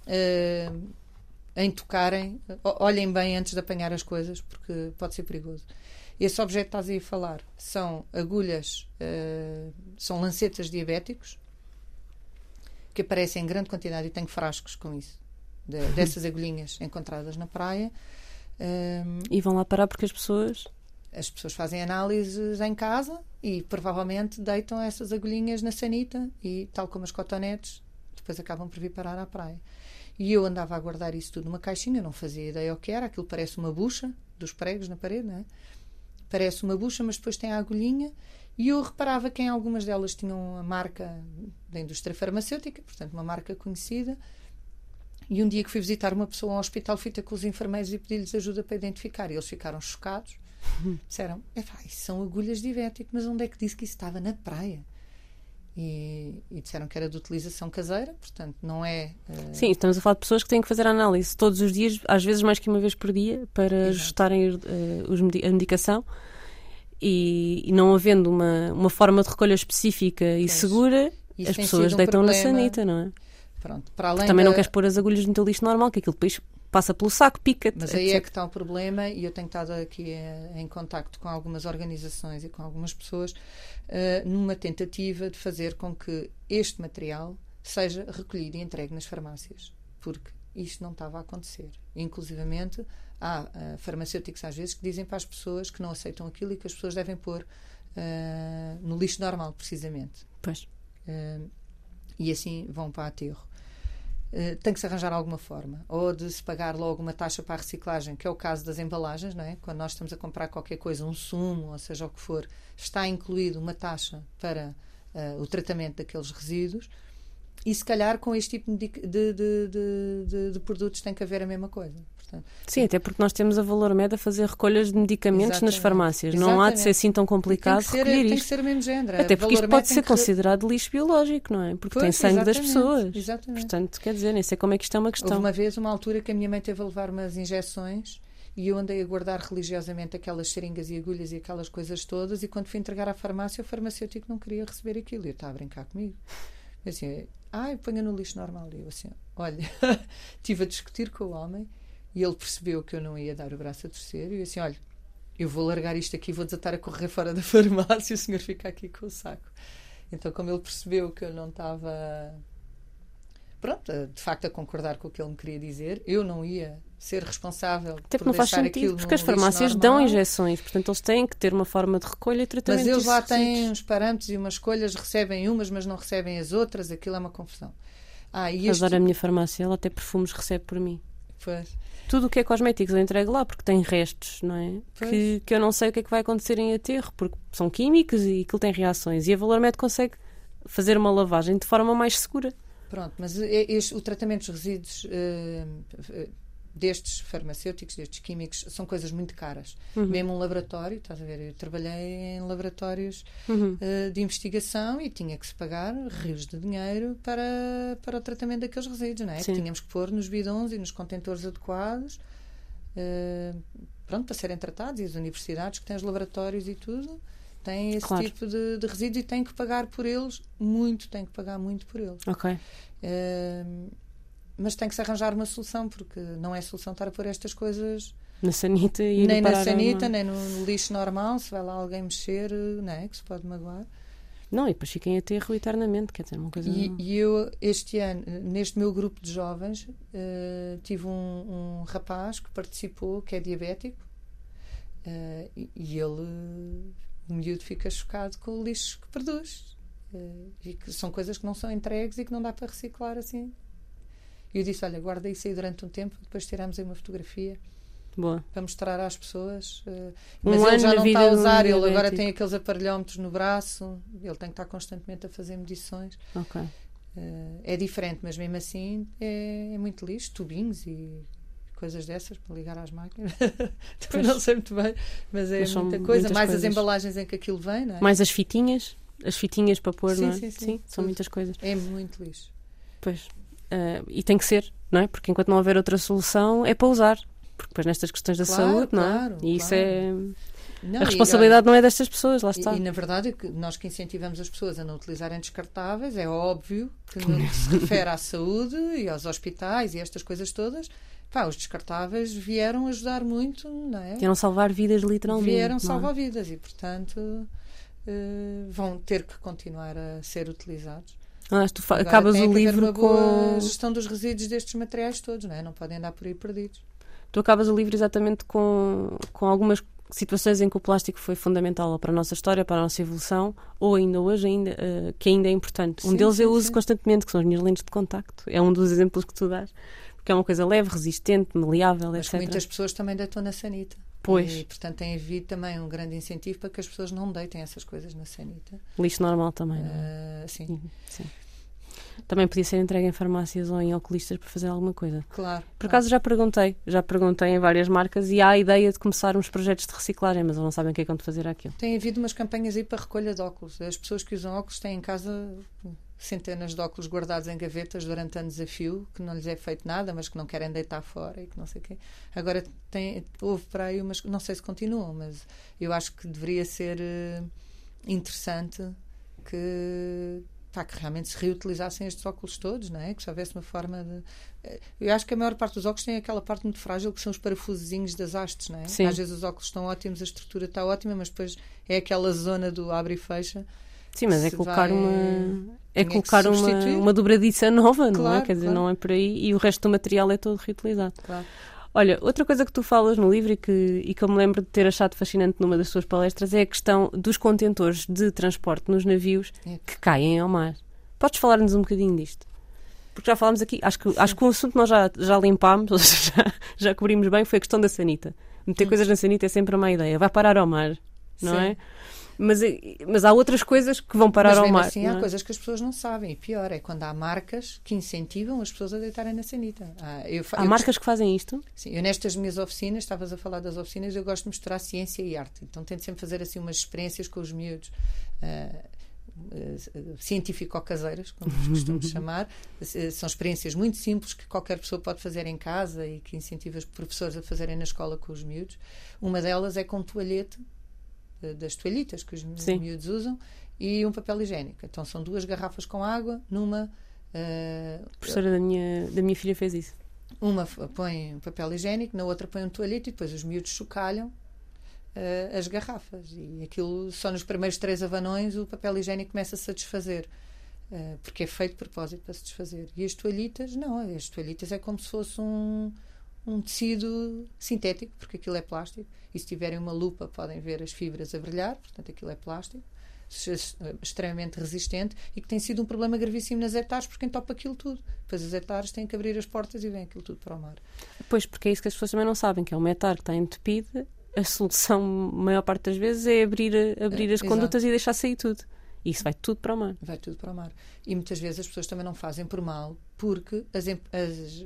Uh, em tocarem, olhem bem antes de apanhar as coisas, porque pode ser perigoso. Esse objeto que estás aí a falar são agulhas, uh, são lancetas diabéticos que aparecem em grande quantidade e tenho frascos com isso, de, dessas agulhinhas encontradas na praia. Um, e vão lá parar porque as pessoas. As pessoas fazem análises em casa e provavelmente deitam essas agulhinhas na sanita e, tal como as cotonetes, depois acabam por vir parar à praia. E eu andava a guardar isso tudo numa caixinha, não fazia ideia o que era. Aquilo parece uma bucha dos pregos na parede, não é? Parece uma bucha, mas depois tem a agulhinha. E eu reparava que em algumas delas tinham a marca da indústria farmacêutica, portanto, uma marca conhecida. E um dia que fui visitar uma pessoa ao hospital, fui ter com os enfermeiros e pedi-lhes ajuda para identificar. E eles ficaram chocados. Disseram: isso são agulhas de divético, mas onde é que disse que isso estava na praia? E, e, disseram que era de utilização caseira, portanto não é. Uh... Sim, estamos a falar de pessoas que têm que fazer a análise todos os dias, às vezes mais que uma vez por dia, para Exato. ajustarem uh, os, a medicação. E, e, não havendo uma, uma forma de recolha específica e segura, Isso as pessoas um deitam problema. na sanita, não é? Pronto, para além também da... não queres pôr as agulhas no teu lixo normal, que aquilo depois passa pelo saco, pica-te. Mas aí etc. é que está o problema, e eu tenho estado aqui em, em contacto com algumas organizações e com algumas pessoas, uh, numa tentativa de fazer com que este material seja recolhido e entregue nas farmácias. Porque isto não estava a acontecer. Inclusivamente, há uh, farmacêuticos às vezes que dizem para as pessoas que não aceitam aquilo e que as pessoas devem pôr uh, no lixo normal, precisamente. Pois. Uh, e assim vão para aterro. Eh, tem que se arranjar alguma forma. Ou de se pagar logo uma taxa para a reciclagem, que é o caso das embalagens, não é? Quando nós estamos a comprar qualquer coisa, um sumo, ou seja o que for, está incluído uma taxa para uh, o tratamento daqueles resíduos. E se calhar com este tipo de, de, de, de produtos tem que haver a mesma coisa. Portanto, Sim, até porque nós temos a Valor Med a fazer recolhas de medicamentos Exatamente. nas farmácias. Exatamente. Não há de ser assim tão complicado tem que ser, recolher tem isto. que ser mesmo género. Até porque isto pode ser considerado lixo biológico, não é? Porque pois, tem sangue das pessoas. Exatamente. Portanto, quer dizer, nem sei como é que isto é uma questão. Houve uma vez, uma altura, que a minha mãe teve a levar umas injeções e eu andei a guardar religiosamente aquelas seringas e agulhas e aquelas coisas todas e quando fui entregar à farmácia, o farmacêutico não queria receber aquilo. E eu estava a brincar comigo. Eu assim, ai, ponha no lixo normal. E eu assim, olha, estive a discutir com o homem e ele percebeu que eu não ia dar o braço a torcer e eu assim: olha, eu vou largar isto aqui, vou desatar a correr fora da farmácia e o senhor fica aqui com o saco. Então, como ele percebeu que eu não estava. Pronto, de facto, a concordar com o que ele me queria dizer, eu não ia ser responsável Até por não faz sentido, porque as farmácias dão injeções, portanto eles têm que ter uma forma de recolha e tratamento. Mas eles lá têm uns parâmetros e umas escolhas, recebem umas, mas não recebem as outras, aquilo é uma confusão. Ah, e este... Agora a minha farmácia, ela até perfumes recebe por mim. Pois tudo o que é cosméticos eu entrego lá porque tem restos, não é? Que, que eu não sei o que é que vai acontecer em aterro, porque são químicos e aquilo tem reações. E a Valor Med consegue fazer uma lavagem de forma mais segura. Pronto, mas este, o tratamento dos resíduos uh, destes farmacêuticos, destes químicos, são coisas muito caras. Uhum. Mesmo um laboratório, estás a ver? Eu trabalhei em laboratórios uhum. uh, de investigação e tinha que se pagar rios de dinheiro para, para o tratamento daqueles resíduos, não é? Tínhamos que pôr nos bidões e nos contentores adequados uh, pronto, para serem tratados e as universidades que têm os laboratórios e tudo têm esse Claro. tipo de, de resíduos e têm que pagar por eles muito, têm que pagar muito por eles. Ok. Uh, mas tem que se arranjar uma solução, porque não é solução estar a pôr estas coisas Na sanita e nem no na sanita, nem no, no lixo normal. Se vai lá alguém mexer, não é? Que se pode magoar. Não, e depois fiquem a aterro eternamente, quer dizer, uma coisa. E, e eu, este ano, neste meu grupo de jovens, eh, tive um, um rapaz que participou, que é diabético, eh, e, e ele, o miúdo, fica chocado com o lixo que produz. Eh, e que são coisas que não são entregues e que não dá para reciclar assim. E eu disse: Olha, guarda isso aí durante um tempo, depois tiramos aí uma fotografia Boa. para mostrar às pessoas. eh, Um mas ano ele já não está a um usar, ele agora tem aqueles aparelhómetros no braço, ele tem que estar constantemente a fazer medições. Ok. Eh, é diferente, mas mesmo assim é, é muito lixo, tubinhos e coisas dessas para ligar às máquinas. Também não sei muito bem, mas é Mas são muita coisa. Mais coisas. as embalagens em que aquilo vem, não é? Mais as fitinhas, as fitinhas para pôr, Sim, não é? sim, sim. são Tudo. muitas coisas. É muito lixo. Pois. Ah, e tem que ser, não é? Porque enquanto não houver outra solução, é para usar. Porque depois nestas questões da Claro, saúde, não é? claro, E isso claro. é. Não, a e, responsabilidade não é destas pessoas, lá está. E, e, na verdade, é nós que incentivamos as pessoas a não utilizarem descartáveis, é óbvio que no que se refere à saúde e aos hospitais e estas coisas todas, pá, os descartáveis vieram ajudar muito, não é? Vieram salvar vidas literalmente. vieram é? salvar vidas e, portanto, eh, vão ter que continuar a ser utilizados. Ah, tu Agora acabas o livro uma boa com. gestão dos resíduos destes materiais todos, não é? Não podem andar por aí perdidos. Tu acabas o livro exatamente com, com algumas situações em que o plástico foi fundamental para a nossa história, para a nossa evolução, ou ainda hoje, ainda, eh, que ainda é importante. um Sim, deles eu sim, uso sim. constantemente, que são as minhas lentes de contacto. É um dos exemplos que tu dás. Porque é uma coisa leve, resistente, maleável, Mas etc. muitas pessoas também deitam na sanita. Pois. E, portanto, tem havido também um grande incentivo para que as pessoas não deitem essas coisas na sanita. Lixo normal também. não é? Ah, sim, Sim, sim. Também podia ser entregue em farmácias ou em oculistas para fazer alguma coisa. claro. Por claro. acaso já perguntei, já perguntei em várias marcas e há a ideia de começar uns projetos de reciclagem, mas não sabem o que é que vão fazer aquilo. Tem havido umas campanhas aí para recolha de óculos. As pessoas que usam óculos têm em casa centenas de óculos guardados em gavetas durante anos a fio, que não lhes é feito nada, mas que não querem deitar fora e que não sei o quê. Agora tem, houve para aí umas. Não sei se continuam, mas eu acho que deveria ser eh, interessante que. pá, que realmente se reutilizassem estes óculos todos, não é? Que se houvesse uma forma de. eh, Eu acho que a maior parte dos óculos tem aquela parte muito frágil que são os parafusozinhos das hastes, não é? Sim. Às vezes os óculos estão ótimos, a estrutura está ótima, mas depois é aquela zona do abre e fecha. Sim, mas é colocar vai- uma é colocar uma, uma dobradiça nova, não é? Claro, Quer dizer, claro. não é por aí e o resto do material é todo reutilizado. Claro. Olha, outra coisa que tu falas no livro e que, e que eu me lembro de ter achado fascinante numa das tuas palestras é a questão dos contentores de transporte nos navios É. que caem ao mar. Podes falar-nos um bocadinho disto? Porque já falámos aqui, acho que, acho que o assunto nós já, já limpámos, já, já cobrimos bem, foi a questão da sanita. Meter coisas na sanita é sempre uma ideia. Vai parar ao mar, não Sim. é? Mas, é- mas há outras coisas que vão parar Mas ao mar. assim não há é? coisas que as pessoas não sabem. E pior é quando há marcas que incentivam as pessoas a deitarem na sanita. Ah, eu, Há eu marcas que fazem isto? Sim, eu nestas minhas oficinas, estavas a falar das oficinas, eu gosto de misturar ciência e arte. Então tento sempre fazer assim umas experiências com os miúdos. ah, científico-caseiras, como os costumo chamar. Eh, São experiências muito simples que qualquer pessoa pode fazer em casa e que incentiva os professores a fazerem na escola com os miúdos. Uma delas é com toalhete, eh, das toalhitas que os Sim. miúdos usam, e um papel higiênico. Então são duas garrafas com água, numa. ah, A professora da minha, da minha filha fez isso. uma põe um papel higiênico, na outra põe um toalhete e depois os miúdos chocalham eh, as garrafas. E aquilo, só nos primeiros três avanões, o papel higiênico começa-se a desfazer. eh, porque é feito de propósito para se desfazer. E as toalhitas, não. As toalhitas é como se fosse um, um tecido sintético, porque aquilo é plástico. E se tiverem uma lupa, podem ver as fibras a brilhar, portanto, aquilo é plástico. Extremamente resistente e que tem sido um problema gravíssimo nas hectares porque entopa aquilo tudo. Depois as hectares têm que abrir as portas e vem aquilo tudo para o mar. Pois, porque é isso que as pessoas também não sabem, que é um metar que está entupido, a solução, maior parte das vezes, é abrir, abrir É, as exato. condutas e deixar sair tudo. E isso vai tudo para o mar. vai tudo para o mar. E muitas vezes as pessoas também não fazem por mal, porque as, as-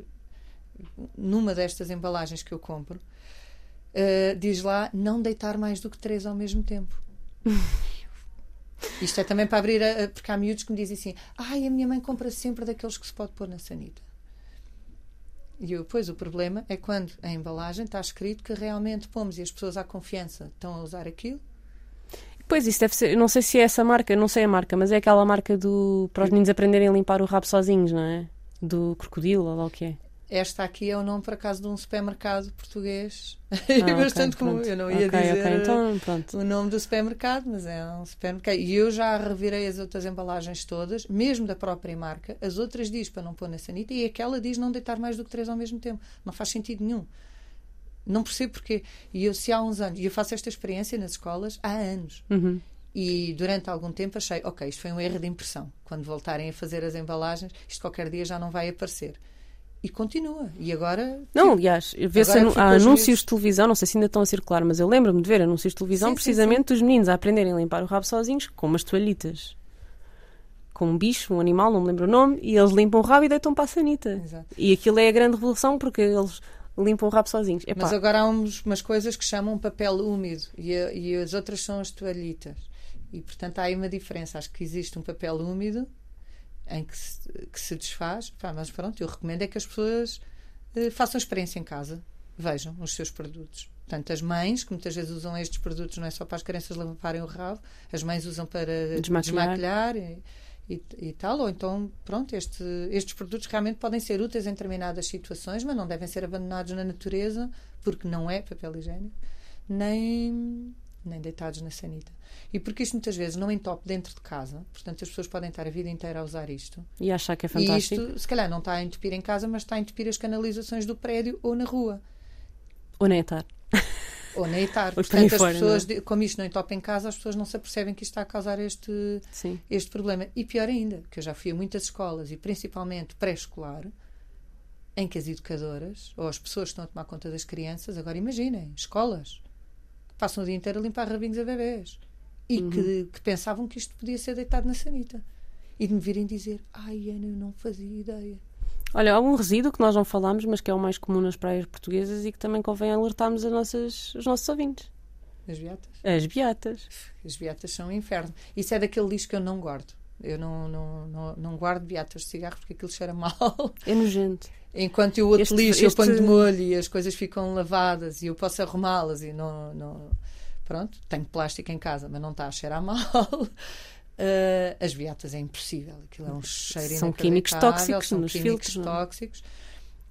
numa destas embalagens que eu compro, eh, diz lá não deitar mais do que três ao mesmo tempo. Isto é também para abrir, a, porque há miúdos que me dizem assim: ai, a minha mãe compra sempre daqueles que se pode pôr na sanita. E eu, pois o problema é quando a embalagem está escrito que realmente pomos e as pessoas à confiança estão a usar aquilo. Pois, isso deve ser. Não sei se é essa marca, não sei a marca, mas é aquela marca do. para os meninos aprenderem a limpar o rabo sozinhos, não é? Do crocodilo, ou lá o que é. Esta aqui é o nome, por acaso, de um supermercado português. Ah, bastante ok, comum. pronto. Eu não ia Ok, dizer ok, então, o nome do supermercado, mas é um supermercado. E eu já revirei as outras embalagens todas, mesmo da própria marca. As outras diz para não pôr na sanita e aquela diz não deitar mais do que três ao mesmo tempo. Não faz sentido nenhum. Não percebo porquê. E eu, se há uns anos, e eu faço esta experiência nas escolas há anos. Uhum. E durante algum tempo achei, ok, isto foi um erro de impressão. Quando voltarem a fazer as embalagens, isto qualquer dia já não vai aparecer. E continua. E agora. Não, aliás, vê-se anu- há os anúncios de televisão, não sei se ainda estão a circular, mas eu lembro-me de ver anúncios de televisão Sim, sim, precisamente dos meninos a aprenderem a limpar o rabo sozinhos com umas toalhitas. Com um bicho, um animal, não me lembro o nome, e eles limpam o rabo e deitam para a sanita. Exato. E aquilo é a grande revolução porque eles limpam o rabo sozinhos. Epá, Mas agora há uns, umas coisas que chamam papel úmido e, a- e as outras são as toalhitas. E portanto há aí uma diferença. Acho que existe um papel úmido em que se, que se desfaz. Pá, mas pronto, eu recomendo é que as pessoas eh, façam experiência em casa, vejam os seus produtos. Portanto, as mães, que muitas vezes usam estes produtos, não é só para as crianças limparem o rabo, as mães usam para Desmaquilhar. desmaquilhar e, e, e tal. Ou então, pronto, este- estes produtos realmente podem ser úteis em determinadas situações, mas não devem ser abandonados na natureza, porque não é papel higiênico, nem, nem deitados na sanita. E porque isto muitas vezes não entope dentro de casa, portanto as pessoas podem estar a vida inteira a usar isto. E achar que é E fantástico. isto, se calhar, não está a entupir em casa, mas está a entupir as canalizações do prédio ou na rua. Ou nem é estar. Ou na etar. Ou por aí Portanto, as fora, pessoas, não é? como isto não entope em casa, as pessoas não se apercebem que isto está a causar este, Sim. este problema. E pior ainda, que eu já fui a muitas escolas, e principalmente pré-escolar, em que as educadoras, ou as pessoas que estão a tomar conta das crianças, agora imaginem, escolas, passam o dia inteiro a limpar rabinhos a bebés. E que, que pensavam que isto podia ser deitado na sanita. E de me virem dizer, ai Ana, eu não fazia ideia. Olha, há um resíduo que nós não falámos, mas que é o mais comum nas praias portuguesas e que também convém alertarmos as nossas, os nossos ouvintes. As beatas. As beatas. As beatas são um inferno. Isso é daquele lixo que eu não guardo. Eu não, não, não, não guardo beatas de cigarro porque aquilo cheira mal. É nojento. Enquanto o outro Este- lixo eu este- ponho de molho e as coisas ficam lavadas e eu posso arrumá-las e não, não. Pronto, tenho plástico em casa, mas não está a cheirar mal. Eh, as beatas é impossível. Aquilo é um cheiro São químicos tóxicos são nos químicos filtros, não é? tóxicos.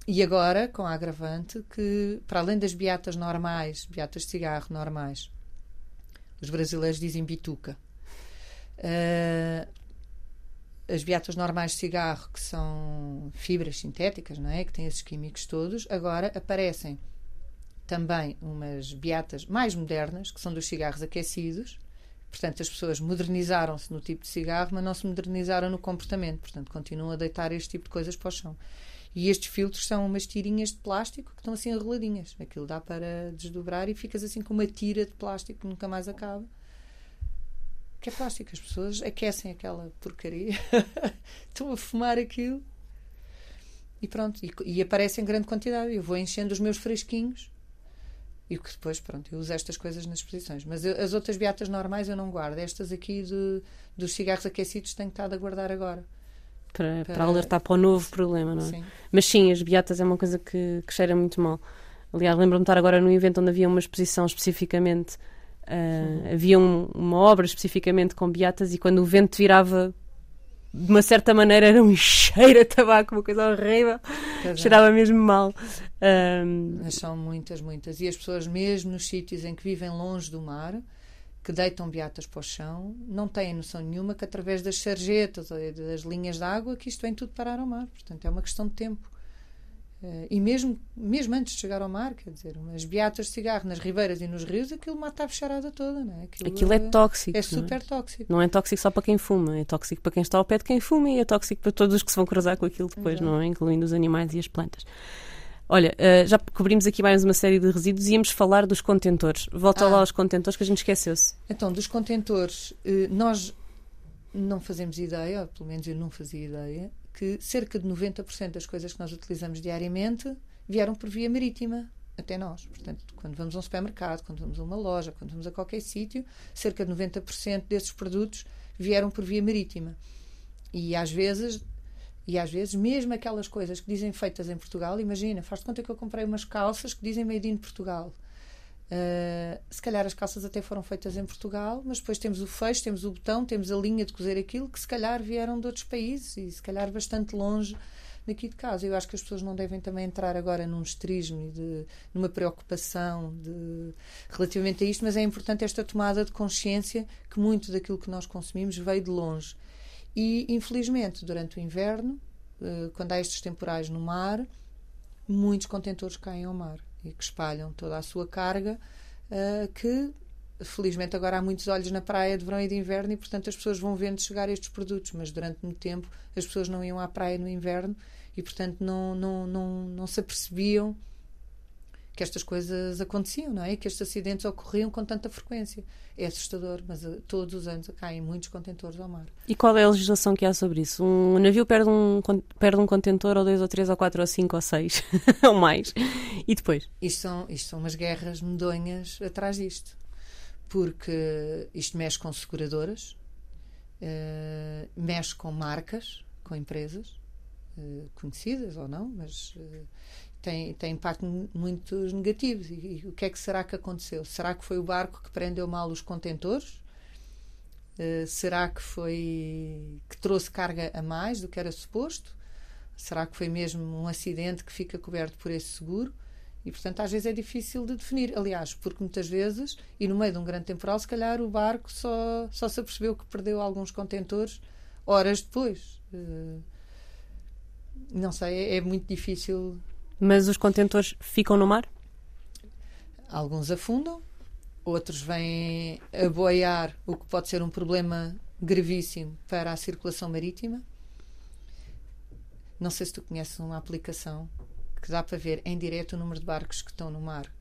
E agora, com a agravante, que para além das beatas normais, beatas de cigarro normais, os brasileiros dizem bituca. Eh, as beatas normais de cigarro, que são fibras sintéticas, não é? Que têm esses químicos todos, agora aparecem também umas beatas mais modernas, que são dos cigarros aquecidos. Portanto, as pessoas modernizaram-se no tipo de cigarro, mas não se modernizaram no comportamento. Portanto, continuam a deitar este tipo de coisas para o chão. E estes filtros são umas tirinhas de plástico que estão assim enroladinhas. Aquilo dá para desdobrar e ficas assim com uma tira de plástico que nunca mais acaba. Que é plástico. As pessoas aquecem aquela porcaria, estão a fumar aquilo e pronto. E, e aparece em grande quantidade. Eu vou enchendo os meus fresquinhos e que depois, pronto, eu uso estas coisas nas exposições. Mas eu- as outras beatas normais eu não guardo. Estas aqui de, dos cigarros aquecidos tenho estado a guardar agora. Para, para Para- alertar para o novo problema, não é? Sim. Mas sim, as beatas é uma coisa que, que cheira muito mal. Aliás, lembro-me de estar agora num evento onde havia uma exposição especificamente, ah, havia um- uma obra especificamente com beatas e quando o vento virava, de uma certa maneira, era um cheiro a tabaco, uma coisa horrível, Pois é. cheirava mesmo mal. Ahm, Mas são muitas, muitas. E as pessoas, mesmo nos sítios em que vivem longe do mar, que deitam beatas para o chão, não têm noção nenhuma que através das sarjetas ou das linhas de água que isto vem tudo parar ao mar. Portanto, é uma questão de tempo. Eh, E mesmo, mesmo antes de chegar ao mar, quer dizer, umas beatas de cigarro nas ribeiras e nos rios, aquilo mata a bicharada toda, não é? aquilo é tóxico. É não super tóxico. Não é tóxico só para quem fuma, é tóxico para quem está ao pé de quem fuma e é tóxico para todos os que se vão cruzar com aquilo depois, Exato. não é? Incluindo os animais e as plantas. Olha, eh, já cobrimos aqui mais uma série de resíduos e íamos falar dos contentores. Volta Ah. lá aos contentores que a gente esqueceu-se. Então, dos contentores, eh, nós não fazemos ideia, ou pelo menos eu não fazia ideia, que cerca de 90% das coisas que nós utilizamos diariamente vieram por via marítima até nós. Portanto, quando vamos a um supermercado, quando vamos a uma loja, quando vamos a qualquer sítio, cerca de 90% desses produtos vieram por via marítima. E às vezes E às vezes, mesmo aquelas coisas que dizem feitas em Portugal, imagina, faz de conta que eu comprei umas calças que dizem made in Portugal. Uh, se calhar as calças até foram feitas em Portugal, mas depois temos o fecho, temos o botão, temos a linha de cozer aquilo que se calhar vieram de outros países e se calhar bastante longe daqui de casa. Eu acho que as pessoas não devem também entrar agora num esterismo e de, numa preocupação de, relativamente a isto, mas é importante esta tomada de consciência que muito daquilo que nós consumimos veio de longe. E, infelizmente, durante o inverno, eh, quando há estes temporais no mar, muitos contentores caem ao mar e que espalham toda a sua carga, eh, que felizmente agora há muitos olhos na praia de verão e de inverno e portanto as pessoas vão vendo chegar estes produtos, mas durante muito tempo as pessoas não iam à praia no inverno e, portanto, não, não, não, não se apercebiam que estas coisas aconteciam, não é? Que estes acidentes ocorriam com tanta frequência. É assustador, mas uh, todos os anos caem muitos contentores ao mar. E qual é a legislação que há sobre isso? Um navio perde um, perde um contentor ou dois ou três ou quatro ou cinco ou seis ou mais. E depois? Isto são, isto são umas guerras medonhas atrás disto. Porque isto mexe com seguradoras, uh, mexe com marcas, com empresas, eh, conhecidas ou não, mas tem, tem impacto muito negativos. E, e, o que é que será que aconteceu? Será que foi o barco que prendeu mal os contentores? Uh, será que foi que trouxe carga a mais do que era suposto? Será que foi mesmo um acidente que fica coberto por esse seguro? E, portanto, às vezes é difícil de definir. Aliás, porque muitas vezes, e no meio de um grande temporal, se calhar o barco só, só se apercebeu que perdeu alguns contentores horas depois. Uh, não sei, é, é muito difícil. Mas os contentores ficam no mar? Alguns afundam, outros vêm a boiar, o que pode ser um problema gravíssimo para a circulação marítima. Não sei se tu conheces uma aplicação que dá para ver em direto o número de barcos que estão no mar.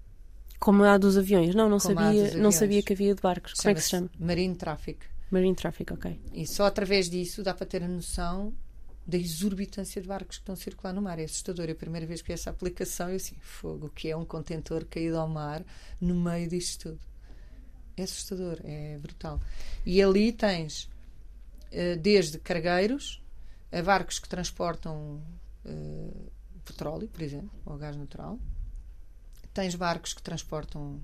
Como a dos aviões? Não, não sabia, não sabia que havia de barcos. Como é que se chama? Marine Traffic. Marine Traffic, ok. E só através disso dá para ter a noção da exorbitância de barcos que estão a circular no mar. É assustador. É a primeira vez que vi essa aplicação, eu assim, fogo, que é um contentor caído ao mar no meio disto tudo? É assustador, é brutal. E ali tens uh, desde cargueiros a barcos que transportam uh, petróleo, por exemplo, ou gás natural. Tens barcos que transportam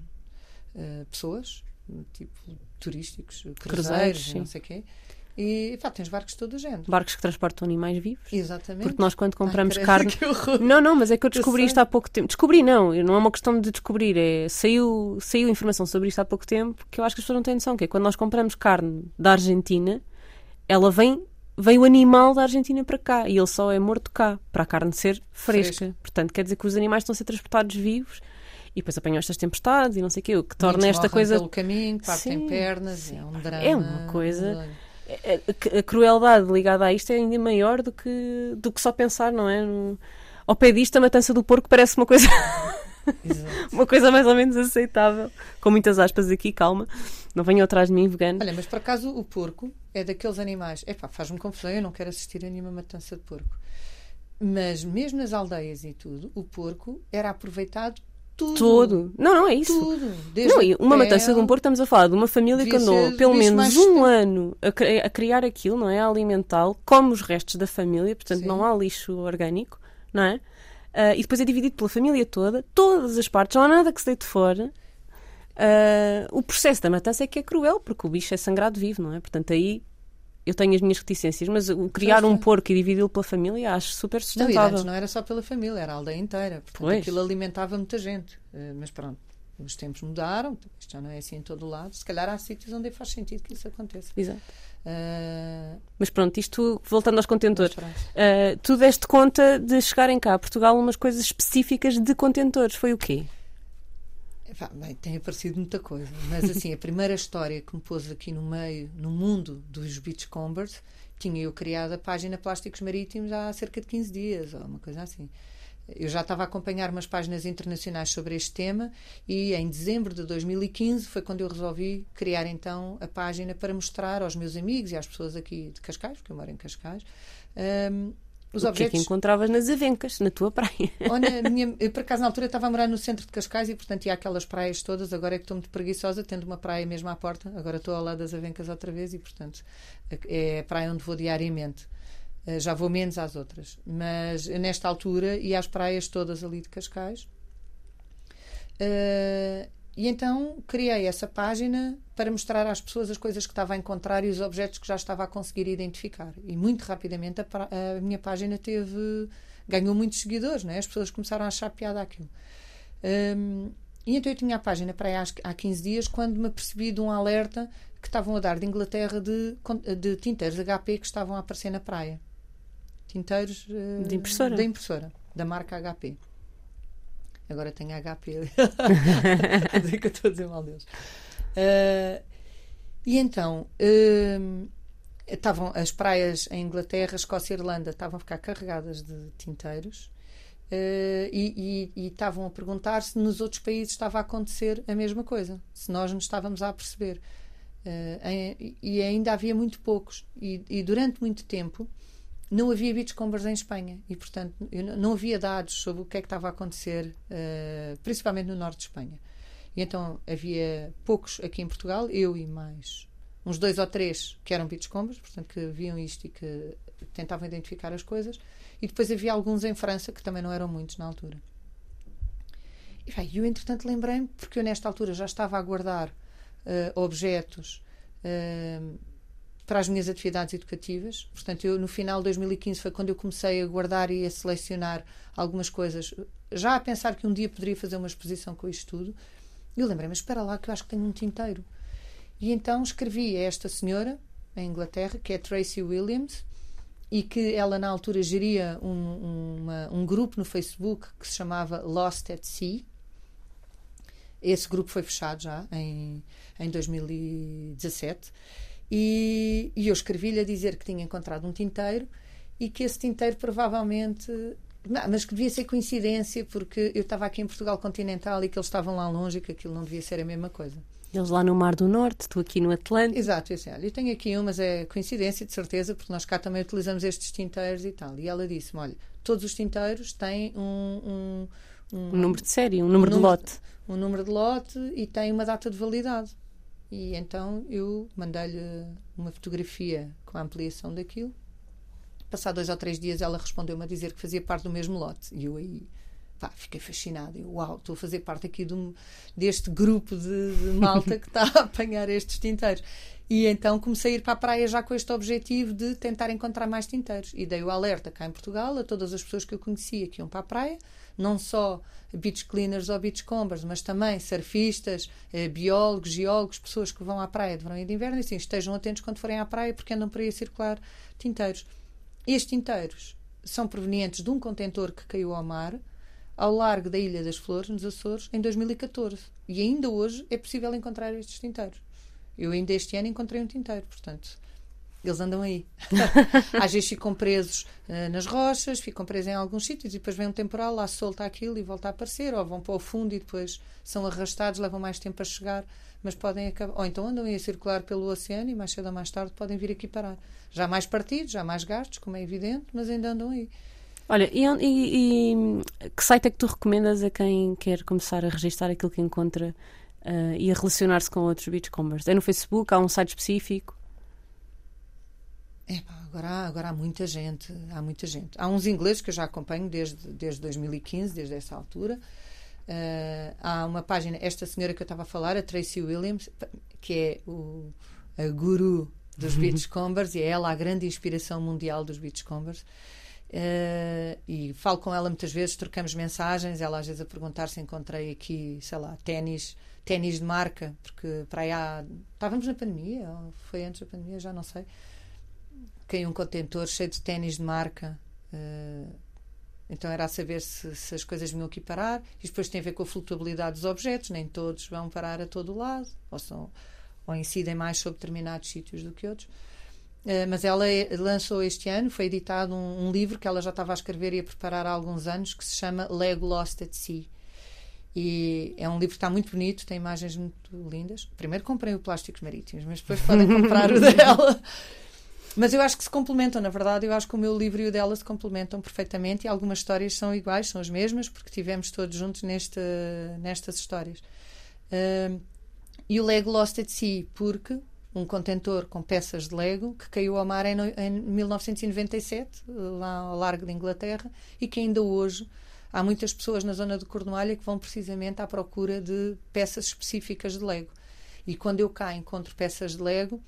uh, pessoas, tipo turísticos, cruzeiros, cruzeiros não sei o quê. E pá, tens barcos de todo o género. Barcos que transportam animais vivos. Exatamente. Porque nós, quando compramos Ai, carne. Não, não, mas é que eu descobri eu isto há pouco tempo. Descobri, não, não é uma questão de descobrir. É, saiu, saiu informação sobre isto há pouco tempo que eu acho que as pessoas não têm noção. Que é quando nós compramos carne da Argentina, ela vem. Vem o animal da Argentina para cá e ele só é morto cá, para a carne ser fresca. Portanto, quer dizer que os animais estão a ser transportados vivos e depois apanham estas tempestades e não sei o quê, o que torna esta coisa. pelo caminho, partem sim, pernas, sim. é um drama. É uma coisa a, crueldade ligada a isto é ainda maior do que, do que só pensar, não é? No, ao pé disto, a matança do porco parece uma coisa. uma coisa mais ou menos aceitável. Com muitas aspas aqui, calma. Não venham atrás de mim, vegano. Olha, mas por acaso o porco é daqueles animais. Epá, faz-me confusão, eu não quero assistir a nenhuma matança de porco. Mas mesmo nas aldeias e tudo, o porco era aproveitado tudo. Tudo. Não, não é isso. Tudo. Desde não, uma matança de um porco, estamos a falar de uma família que andou pelo menos um tempo. ano a, criar aquilo, não é? A alimentá-lo, como os restos da família, portanto Sim. não há lixo orgânico, não é? Uh, e depois é dividido pela família toda, todas as partes, não há nada que se deite fora. Uh, o processo da matança é que é cruel, porque o bicho é sangrado vivo, não é? Portanto, aí eu tenho as minhas reticências, mas o criar um porco e dividi-lo pela família acho super sustentável. Não, e antes não era só pela família, era a aldeia inteira. Portanto, pois. aquilo alimentava muita gente. Uh, mas pronto, os tempos mudaram, isto já não é assim em todo o lado. Se calhar há sítios onde faz sentido que isso aconteça. Exato. Uh... Mas pronto, isto voltando aos contentores, uh, tu deste conta de chegarem cá a Portugal umas coisas específicas de contentores. Foi o quê? Bem, tem aparecido muita coisa, mas assim, a primeira história que me pôs aqui no meio, no mundo dos beachcombers, tinha eu criado a página Plásticos Marítimos há cerca de 15 dias, ou uma coisa assim. Eu já estava a acompanhar umas páginas internacionais sobre este tema e em dezembro de 2015 foi quando eu resolvi criar então a página para mostrar aos meus amigos e às pessoas aqui de Cascais, porque eu moro em Cascais, um, os o objetos... que é que encontravas nas Avencas, na tua praia? Olha, minha, eu, por acaso na altura estava a morar no centro de Cascais e portanto ia aquelas praias todas, agora é que estou muito preguiçosa, tendo uma praia mesmo à porta, agora estou ao lado das Avencas outra vez e portanto é a praia onde vou diariamente. Uh, já vou menos às outras. Mas nesta altura ia às praias todas ali de Cascais. Uh, e então criei essa página para mostrar às pessoas as coisas que estava a encontrar e os objetos que já estava a conseguir identificar. E muito rapidamente a, a minha página teve ganhou muitos seguidores, né? as pessoas começaram a achar piada aquilo. Um, e então eu tinha a página para aí há, há 15 dias quando me apercebi de um alerta que estavam a dar de Inglaterra de, de tinteiros HP que estavam a aparecer na praia. Tinteiros uh, de impressora. da impressora, da marca HP. Agora tenho HP. dizer que eu estou a dizer mal deles. Uh, e então, uh, estavam as praias em Inglaterra, Escócia e Irlanda estavam a ficar carregadas de tinteiros. Uh, e, e, e, estavam a perguntar se nos outros países estava a acontecer a mesma coisa, se nós nos estávamos a perceber. Uh, em, e ainda havia muito poucos. E, e, durante muito tempo não havia beachcombers em Espanha. E, portanto, não havia dados sobre o que é que estava a acontecer, uh, principalmente no norte de Espanha. E então havia poucos aqui em Portugal, eu e mais uns dois ou três que eram beachcombers, portanto, que viam isto e que tentavam identificar as coisas. E depois havia alguns em França, que também não eram muitos na altura. E bem, eu, entretanto, lembrei-me, porque eu nesta altura já estava a guardar uh, objetos uh, para as minhas atividades educativas. Portanto, eu no final de 2015 foi quando eu comecei a guardar e a selecionar algumas coisas, já a pensar que um dia poderia fazer uma exposição com isto tudo. E eu lembrei-me, espera lá, que eu acho que tenho um tinteiro. E então escrevi a esta senhora, em Inglaterra, que é Tracy Williams, e que ela na altura geria um, uma, um grupo no Facebook que se chamava Lost at Sea. Esse grupo foi fechado já em, em 2017. E, e eu escrevi-lhe a dizer que tinha encontrado um tinteiro e que esse tinteiro provavelmente. Não, mas que devia ser coincidência, porque eu estava aqui em Portugal continental e que eles estavam lá longe e que aquilo não devia ser a mesma coisa. Eles lá no Mar do Norte, tu aqui no Atlântico. Exato, eu, assim, olha, eu tenho aqui um, mas é coincidência, de certeza, porque nós cá também utilizamos estes tinteiros e tal. E ela disse-me: olha, todos os tinteiros têm um. Um, um, um número de série, um número, um número de lote. Um número de lote e tem uma data de validade. E então eu mandei-lhe uma fotografia com a ampliação daquilo. Passado dois ou três dias ela respondeu-me a dizer que fazia parte do mesmo lote. E eu aí pá, fiquei fascinada. Eu, uau, estou a fazer parte aqui de deste grupo de, de malta que está a apanhar estes tinteiros. E então comecei a ir para a praia já com este objetivo de tentar encontrar mais tinteiros. E dei o alerta cá em Portugal a todas as pessoas que eu conhecia que iam para a praia, não só beach cleaners ou beach combers, mas também surfistas, eh, biólogos, geólogos, pessoas que vão à praia de verão e de inverno, e assim, estejam atentos quando forem à praia porque andam por aí a circular tinteiros. Estes tinteiros são provenientes de um contentor que caiu ao mar, ao largo da Ilha das Flores, nos Açores, em 2014. E ainda hoje é possível encontrar estes tinteiros. Eu ainda este ano encontrei um tinteiro, portanto, eles andam aí. Às vezes ficam presos uh, nas rochas, ficam presos em alguns sítios e depois vem um temporal, lá solta aquilo e volta a aparecer, ou vão para o fundo e depois são arrastados, levam mais tempo a chegar, mas podem acabar. Ou então andam aí a circular pelo oceano e mais cedo ou mais tarde podem vir aqui parar. Já mais partidos, já mais gastos, como é evidente, mas ainda andam aí. Olha, e, e, e, que site é que tu recomendas a quem quer começar a registrar aquilo que encontra uh, e a relacionar-se com outros beachcombers? É no Facebook? Há um site específico? É, agora, há, agora há muita gente, há muita gente. Há uns ingleses que eu já acompanho desde, desde 2015, desde essa altura. Uh, há uma página, esta senhora que eu estava a falar, a Tracy Williams, que é o, a guru dos beachcombers e é ela a grande inspiração mundial dos beachcombers. Uh, e falo com ela muitas vezes, trocamos mensagens, ela às vezes a perguntar se encontrei aqui, sei lá, ténis, ténis de marca, porque para aí há, estávamos na pandemia, ou foi antes da pandemia, já não sei, caiu um contentor cheio de ténis de marca, uh, então era a saber se, se, as coisas vinham aqui parar, e depois tem a ver com a flutuabilidade dos objetos, nem todos vão parar a todo lado, ou, são, ou incidem mais sobre determinados sítios do que outros. Uh, mas ela é, lançou este ano, foi editado um, um, livro que ela já estava a escrever e a preparar há alguns anos, que se chama Lego Lost at Sea. E é um livro que está muito bonito, tem imagens muito lindas. Primeiro comprei o Plásticos Marítimos, mas depois podem comprar o dela. Mas eu acho que se complementam, na verdade, eu acho que o meu livro e o dela se complementam perfeitamente e algumas histórias são iguais, são as mesmas, porque tivemos todos juntos neste, nestas histórias. Uh, e o Lego Lost at Sea, porque um contentor com peças de Lego que caiu ao mar em, em 1997, lá ao largo da Inglaterra, e que ainda hoje há muitas pessoas na zona de Cornualha que vão precisamente à procura de peças específicas de Lego. E quando eu cá encontro peças de Lego,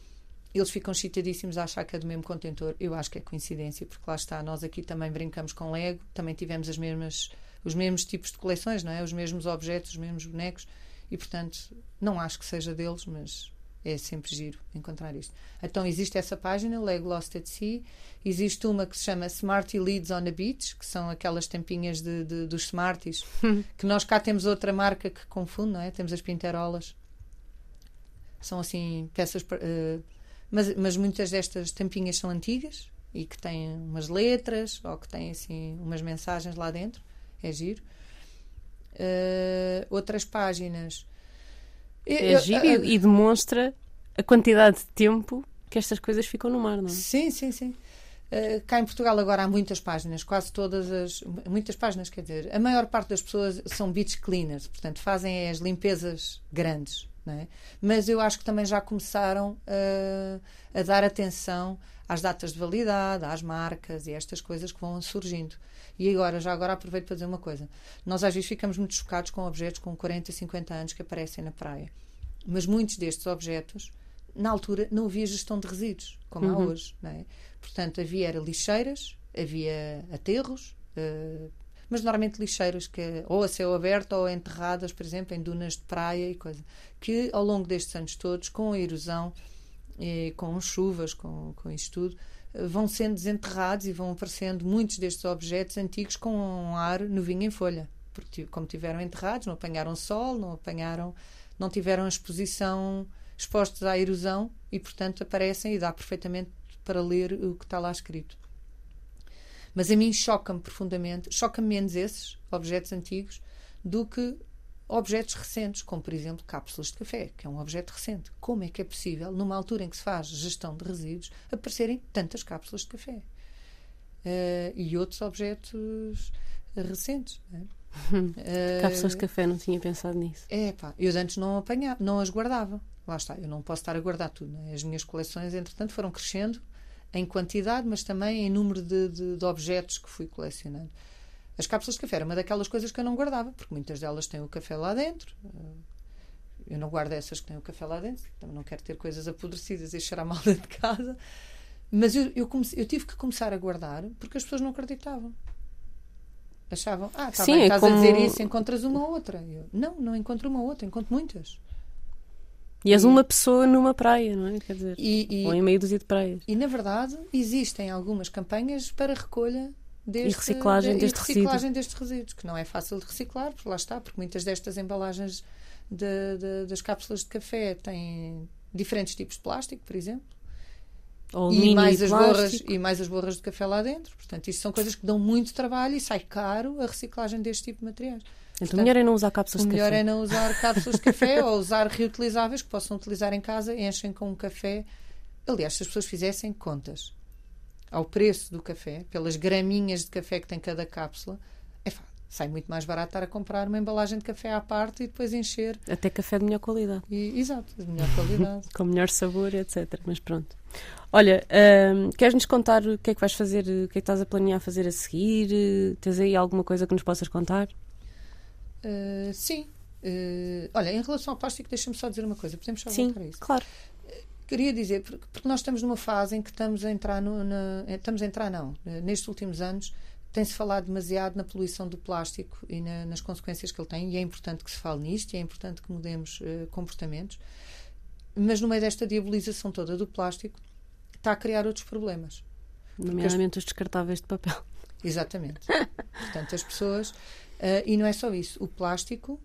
eles ficam chitadíssimos a achar que é do mesmo contentor. Eu acho que é coincidência, porque lá está, nós aqui também brincamos com Lego, também tivemos as mesmas, os mesmos tipos de coleções, não é? Os mesmos objetos, os mesmos bonecos, e portanto, não acho que seja deles, mas é sempre giro encontrar isto. Então existe essa página, Lego Lost at Sea. Existe uma que se chama Smarty Leads on the Beach, que são aquelas tampinhas de, de, dos Smarties, que nós cá temos outra marca que confunde, não é? Temos as Pinterolas. São assim peças. Uh, mas, mas muitas destas tampinhas são antigas e que têm umas letras ou que têm assim umas mensagens lá dentro. É giro. Uh, outras páginas é giro e, e demonstra a quantidade de tempo que estas coisas ficam no mar, não é? Sim, sim, sim. Uh, cá em Portugal agora há muitas páginas, quase todas as. Muitas páginas, quer dizer, a maior parte das pessoas são beach cleaners, portanto fazem as limpezas grandes. É? Mas eu acho que também já começaram uh, a dar atenção às datas de validade, às marcas e estas coisas que vão surgindo. E agora, já agora aproveito para dizer uma coisa. Nós às vezes ficamos muito chocados com objetos com 40, 50 anos que aparecem na praia. Mas muitos destes objetos, na altura, não havia gestão de resíduos, como uhum. há hoje. É? Portanto, havia lixeiras, havia aterros, uh, mas normalmente lixeiras que ou a céu aberto ou enterradas, por exemplo, em dunas de praia e coisa, que ao longo destes anos todos, com a erosão, com chuvas, com, com isto tudo, vão sendo desenterrados e vão aparecendo muitos destes objetos antigos com um ar novinho em folha. Porque, como tiveram enterrados, não apanharam sol, não apanharam, não tiveram exposição, expostos à erosão e, portanto, aparecem e dá perfeitamente para ler o que está lá escrito. Mas a mim choca-me profundamente, choca-me menos esses objetos antigos do que objetos recentes, como por exemplo cápsulas de café, que é um objeto recente. Como é que é possível, numa altura em que se faz gestão de resíduos, aparecerem tantas cápsulas de café? Uh, e outros objetos recentes. Uh, cápsulas de café, não tinha pensado nisso. É pá, eu antes não apanhava, não as guardava. Lá está, eu não posso estar a guardar tudo. Né? As minhas coleções, entretanto, foram crescendo em quantidade, mas também em número de, de, de objetos que fui colecionando. As cápsulas de café era uma daquelas coisas que eu não guardava, porque muitas delas têm o café lá dentro. Eu não guardo essas que têm o café lá dentro, também não quero ter coisas apodrecidas e cheirar mal dentro de casa. Mas eu, eu, comecei, eu, tive que começar a guardar porque as pessoas não acreditavam. Achavam, ah, tá Sim, bem, é estás como... a dizer isso, encontras uma ou outra. Eu, não, não encontro uma ou outra, encontro muitas. E és uma pessoa numa praia, não é? Quer dizer, e, e, ou em meio dúzia de praias. E, na verdade, existem algumas campanhas para recolha Deste, e reciclagem, de, deste reciclagem destes resíduos, que não é fácil de reciclar, porque lá está, porque muitas destas embalagens de, de, das cápsulas de café têm diferentes tipos de plástico, por exemplo. Ou e mais as borras e mais as borras de café lá dentro. Portanto, isto são coisas que dão muito trabalho e sai caro a reciclagem deste tipo de materiais. Então, o melhor é não usar cápsulas de café. O melhor é não usar cápsulas de café ou usar reutilizáveis que possam utilizar em casa, enchem com um café. Aliás, se as pessoas fizessem contas ao preço do café, pelas graminhas de café que tem cada cápsula, é sai muito mais barato estar a comprar uma embalagem de café à parte e depois encher. Até café de melhor qualidade. E, exato, de melhor qualidade. Com melhor sabor, etc. Mas pronto. Olha, hum, queres-nos contar o que é que vais fazer, o que é que estás a planear fazer a seguir? Tens aí alguma coisa que nos possas contar? Uh, sim. Uh, olha, em relação ao plástico, deixa-me só dizer uma coisa. Podemos só sim, voltar a isso? claro. Queria dizer, porque nós estamos numa fase em que estamos a entrar, no, na, eh, estamos a entrar não, eh, nestes últimos anos tem-se falado demasiado na poluição do plástico e na, nas consequências que ele tem, e é importante que se fale nisto, e é importante que mudemos uh, comportamentos, mas no meio desta diabolização toda do plástico, está a criar outros problemas. Nomeadamente as... os descartáveis de papel. Exatamente. Portanto, as pessoas. Uh, e não é só isso. O plástico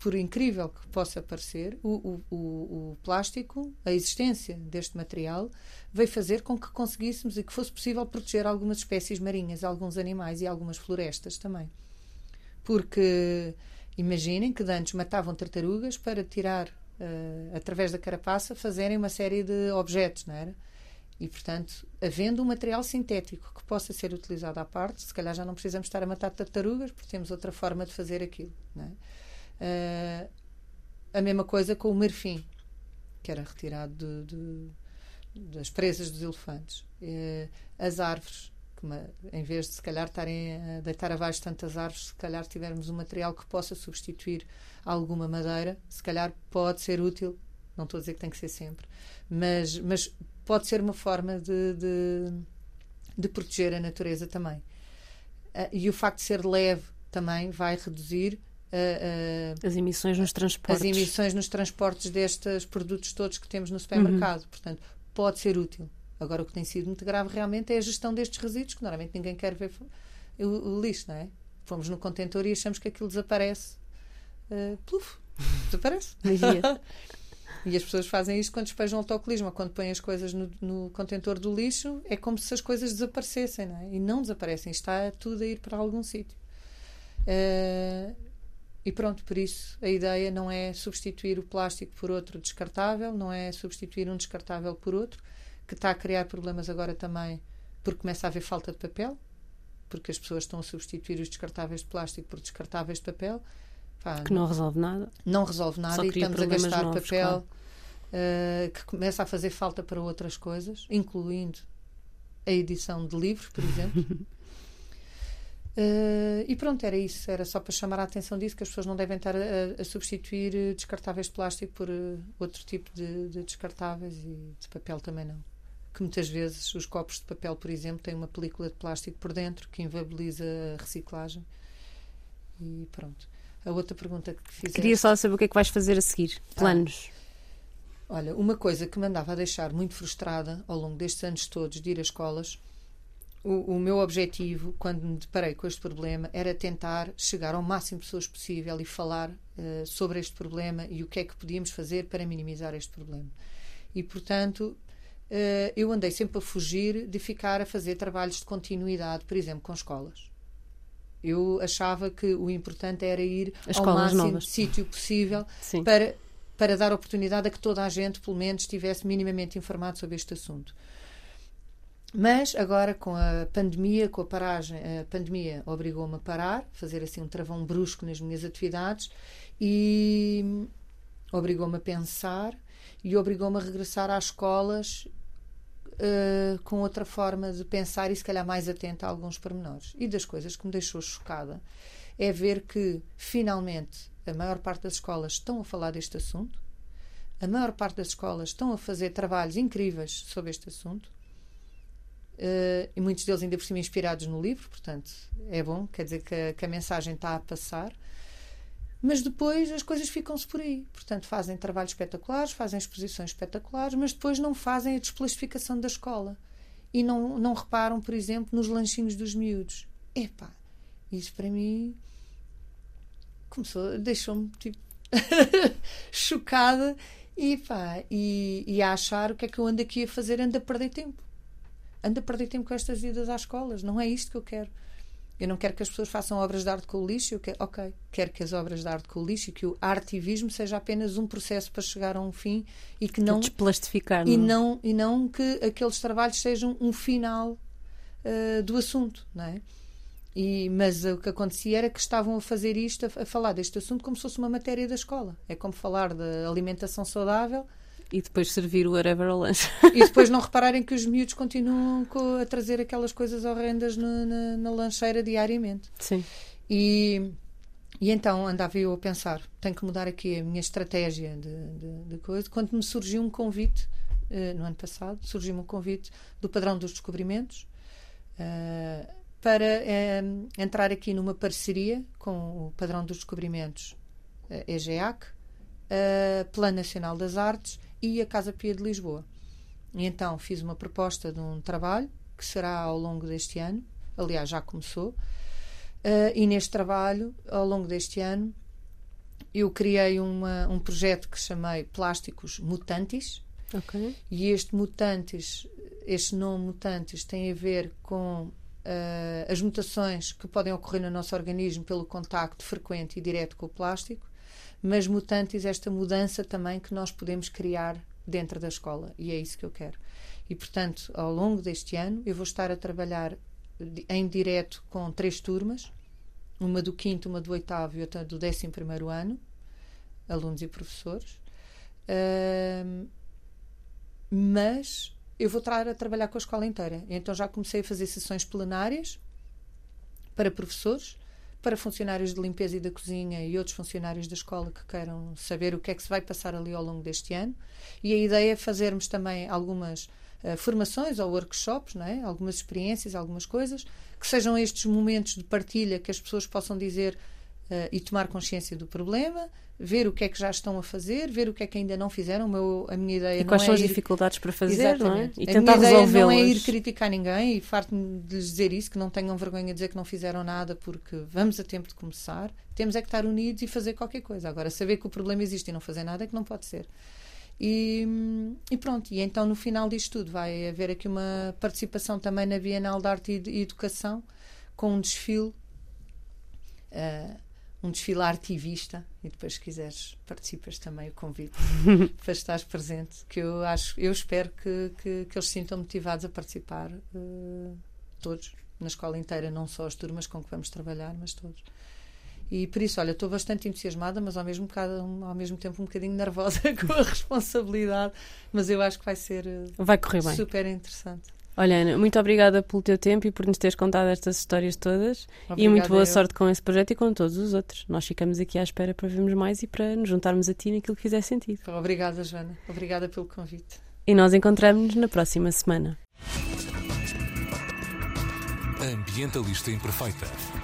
por incrível que possa parecer, o, o, o, plástico, a existência deste material, veio fazer com que conseguíssemos e que fosse possível proteger algumas espécies marinhas, alguns animais e algumas florestas também. Porque imaginem que antes matavam tartarugas para tirar, uh, através da carapaça, fazerem uma série de objetos, não era? E, portanto, havendo um material sintético que possa ser utilizado à parte, se calhar já não precisamos estar a matar tartarugas, porque temos outra forma de fazer aquilo. É? Uh, a mesma coisa com o marfim. que era retirado de, de, das presas dos elefantes. Eh, as árvores, uma, em vez de se calhar estarem a deitar abaixo tantas árvores, se calhar tivermos um material que possa substituir alguma madeira, se calhar pode ser útil. Não estou a dizer que tem que ser sempre, mas, mas pode ser uma forma de, de, de proteger a natureza também. Uh, e o facto de ser leve também vai reduzir uh, uh, as emissões nos transportes. As emissões nos transportes destes produtos todos que temos no supermercado. Uhum. Portanto, pode ser útil. Agora, o que tem sido muito grave realmente é a gestão destes resíduos, que normalmente ninguém quer ver o, o lixo, não é? Fomos no contentor e achamos que aquilo desaparece. Uh, pluf, desaparece. e as pessoas fazem isto quando despejam autocolismo, quando põem as coisas no, no, contentor do lixo, é como se as coisas desaparecessem, não é? E não desaparecem, está tudo a ir para algum sítio. Uh, e pronto, por isso a ideia não é substituir o plástico por outro descartável, não é substituir um descartável por outro, que está a criar problemas agora também porque começa a haver falta de papel, porque as pessoas estão a substituir os descartáveis de plástico por descartáveis de papel. Pá, que não, resolve nada. Não resolve nada e estamos a gastar novos, papel claro. uh, que começa a fazer falta para outras coisas, incluindo a edição de livros, por exemplo. Uh, e pronto, era isso. Era só para chamar a atenção disso, que as pessoas não devem estar a, a substituir descartáveis de plástico por uh, outro tipo de, de, descartáveis e de papel também não que muitas vezes os copos de papel, por exemplo, têm uma película de plástico por dentro que inviabiliza a reciclagem. E pronto. A outra pergunta que fiz. Queria só saber o que é que vais fazer a seguir. Planos. Ah, olha, uma coisa que me andava a deixar muito frustrada ao longo destes anos todos de ir às escolas, o, o meu objetivo, quando me deparei com este problema, era tentar chegar ao máximo de pessoas possível e falar uh, sobre este problema e o que é que podíamos fazer para minimizar este problema. E, portanto, uh, eu andei sempre a fugir de ficar a fazer trabalhos de continuidade, por exemplo, com escolas. Eu achava que o importante era ir As ao máximo novas. sítio possível para, para dar oportunidade a que toda a gente, pelo menos, estivesse minimamente informado sobre este assunto. Mas agora com a pandemia, com a paragem, a pandemia obrigou-me a parar, fazer assim um travão brusco nas minhas atividades e obrigou-me a pensar e obrigou-me a regressar às escolas uh, com outra forma de pensar e se calhar mais atenta a alguns pormenores. E das coisas que me deixou chocada é ver que finalmente a maior parte das escolas estão a falar deste assunto, a maior parte das escolas estão a fazer trabalhos incríveis sobre este assunto. Uh, e muitos deles ainda por cima inspirados no livro, portanto é bom, quer dizer que a, que a mensagem está a passar mas depois as coisas ficam-se por aí. Portanto, fazem trabalhos espetaculares, fazem exposições espetaculares, mas depois não fazem a desplastificação da escola. E não, não reparam, por exemplo, nos lanchinhos dos miúdos. Epá, isso para mim começou, deixou-me tipo chocada e, pá, e, e a achar o que é que eu ando aqui a fazer, ando a perder tempo. Ando a perder tempo com estas idas às escolas. Não é isto que eu quero. Eu não quero que as pessoas façam obras de arte com o lixo. Eu quero, ok, quero que as obras de arte com o lixo e que o artivismo seja apenas um processo para chegar a um fim e que não desplastificar e não e não que aqueles trabalhos sejam um final uh, do assunto, não é? E, mas o que acontecia era que estavam a fazer isto, a, a, falar deste assunto como se fosse uma matéria da escola. É como falar de alimentação saudável e depois servir o whatever ao lanche. E depois não repararem que os miúdos continuam a trazer aquelas coisas horrendas na, na, na lancheira diariamente. Sim. E, e então andava eu a pensar: tenho que mudar aqui a minha estratégia de, de, de coisa. Quando me surgiu um convite, uh, no ano passado, surgiu-me um convite do Padrão dos Descobrimentos. Uh, para uh, entrar aqui numa parceria com o Padrão dos Descobrimentos, uh, EGEAC, uh, Plano Nacional das Artes e a Casa Pia de Lisboa. E então fiz uma proposta de um trabalho que será ao longo deste ano, aliás, já começou, uh, e neste trabalho, ao longo deste ano, eu criei uma, um projeto que chamei Plásticos Mutantes. Okay. E este Mutantes, este nome Mutantes, tem a ver com uh, as mutações que podem ocorrer no nosso organismo pelo contacto frequente e direto com o plástico mas mutantes esta mudança também que nós podemos criar dentro da escola e é isso que eu quero. E portanto, ao longo deste ano, eu vou estar a trabalhar em direto com três turmas, uma do quinto, uma do oitavo e outra do décimo primeiro ano, alunos e professores. Uh, mas eu vou estar a trabalhar com a escola inteira. Então já comecei a fazer sessões plenárias para professores, para funcionários de limpeza e da cozinha e outros funcionários da escola que queiram saber o que é que se vai passar ali ao longo deste ano. E a ideia é fazermos também algumas uh, formações ou workshops, não é? algumas experiências, algumas coisas, que sejam estes momentos de partilha que as pessoas possam dizer uh, e tomar consciência do problema, ver o que é que já estão a fazer, ver o que é que ainda não fizeram. Meu, a minha ideia e quais é são as ir... dificuldades para fazer, Exatamente. não é? E a tentar resolver. Não é ir criticar ninguém e farto-me de lhes dizer isso, que não tenham vergonha de dizer que não fizeram nada, porque vamos a tempo de começar. Temos é que estar unidos e fazer qualquer coisa. Agora, saber que o problema existe e não fazer nada é que não pode ser. E, e, pronto, e então no final disto tudo vai haver aqui uma participação também na Bienal de Arte e Educação com um desfile. Uh, um desfile artivista e depois se quiseres participas também o convite para estar presente que eu acho eu espero que, que, que eles se sintam motivados a participar uh, todos. Na escola inteira não só as turmas com que vamos trabalhar mas todos. E por isso olha estou bastante entusiasmada mas ao mesmo ao mesmo tempo um bocadinho nervosa com a responsabilidade mas eu acho que vai ser eh, vai correr bem. super interessante Olha, Ana, muito obrigada pelo teu tempo e por nos teres contado estas histórias todas. Obrigada, e muito boa eu. sorte com esse projeto e com todos os outros. Nós ficamos aqui à espera para vermos mais e para nos juntarmos a ti naquilo que fizer sentido. Obrigada, Joana. Obrigada pelo convite. E nós encontramos-nos na próxima semana. Ambientalista Imperfeita.